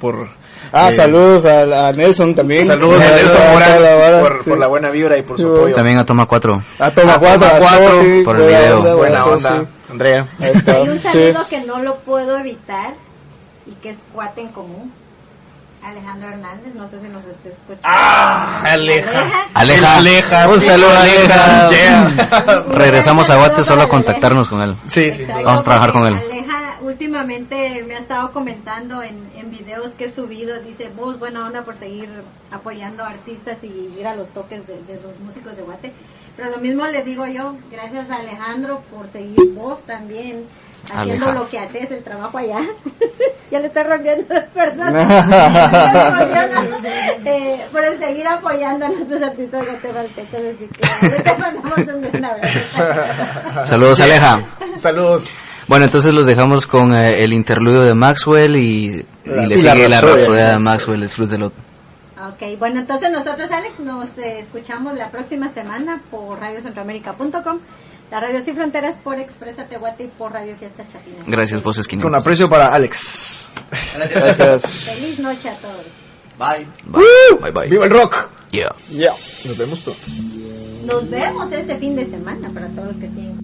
[SPEAKER 2] Por,
[SPEAKER 7] Ah,
[SPEAKER 2] eh,
[SPEAKER 7] saludos a, a Nelson también.
[SPEAKER 2] Saludos a Nelson Morán por,
[SPEAKER 7] sí.
[SPEAKER 2] por la buena vibra y por su
[SPEAKER 7] Sí,
[SPEAKER 2] apoyo.
[SPEAKER 3] También a Toma 4.
[SPEAKER 7] A Toma
[SPEAKER 2] A
[SPEAKER 7] 4,
[SPEAKER 2] Toma
[SPEAKER 7] a
[SPEAKER 2] Cuatro,
[SPEAKER 7] Tofi,
[SPEAKER 3] por el
[SPEAKER 7] buena
[SPEAKER 3] video.
[SPEAKER 7] onda,
[SPEAKER 2] Buena
[SPEAKER 7] sí,
[SPEAKER 2] onda,
[SPEAKER 7] sí.
[SPEAKER 2] Andrea.
[SPEAKER 1] Hay un
[SPEAKER 7] sí.
[SPEAKER 1] saludo que no lo puedo evitar y que es cuate en común. Alejandro Hernández, no sé si nos esté escuchando.
[SPEAKER 2] Ah, Aleja.
[SPEAKER 3] Aleja.
[SPEAKER 2] Aleja.
[SPEAKER 3] Un saludo, Aleja.
[SPEAKER 2] Yeah. <laughs>
[SPEAKER 3] Regresamos a Guate solo a contactarnos con él.
[SPEAKER 2] Sí, sí.
[SPEAKER 1] Exacto,
[SPEAKER 3] Vamos a trabajar con él.
[SPEAKER 1] Aleja últimamente me ha estado comentando en, en videos que he subido, dice, vos buena onda por seguir apoyando a artistas y ir a los toques de, de los músicos de Guate. Pero lo mismo le digo yo, gracias a Alejandro por seguir vos también haciendo
[SPEAKER 3] Aleja.
[SPEAKER 1] lo que haces, el trabajo allá. <laughs> ya le estoy rompiendo las personas. <laughs> eh, por el seguir apoyando a nuestros artistas guatemaltecos. Así que te mandamos un gran abrazo. <laughs>
[SPEAKER 3] Saludos, Aleja.
[SPEAKER 2] Saludos.
[SPEAKER 3] Bueno, entonces los dejamos con eh, el interludio de Maxwell y, y le
[SPEAKER 2] y
[SPEAKER 3] sigue la rapsodia de Maxwell. Disfrútelo.
[SPEAKER 1] Ok, bueno, entonces nosotros, Alex, nos eh, escuchamos la próxima semana por radiocentroamérica.com, la Radio Sin Fronteras por Expresa Tehuate y por Radio Fiesta Chapina.
[SPEAKER 3] Gracias, vos esquina.
[SPEAKER 2] Con aprecio para Alex.
[SPEAKER 7] Gracias.
[SPEAKER 1] Feliz noche a todos.
[SPEAKER 3] Bye. Bye, bye.
[SPEAKER 2] ¡Viva el rock!
[SPEAKER 3] Yeah.
[SPEAKER 7] Ya.
[SPEAKER 2] Nos vemos todos.
[SPEAKER 1] Nos vemos este fin de semana para todos los que tienen.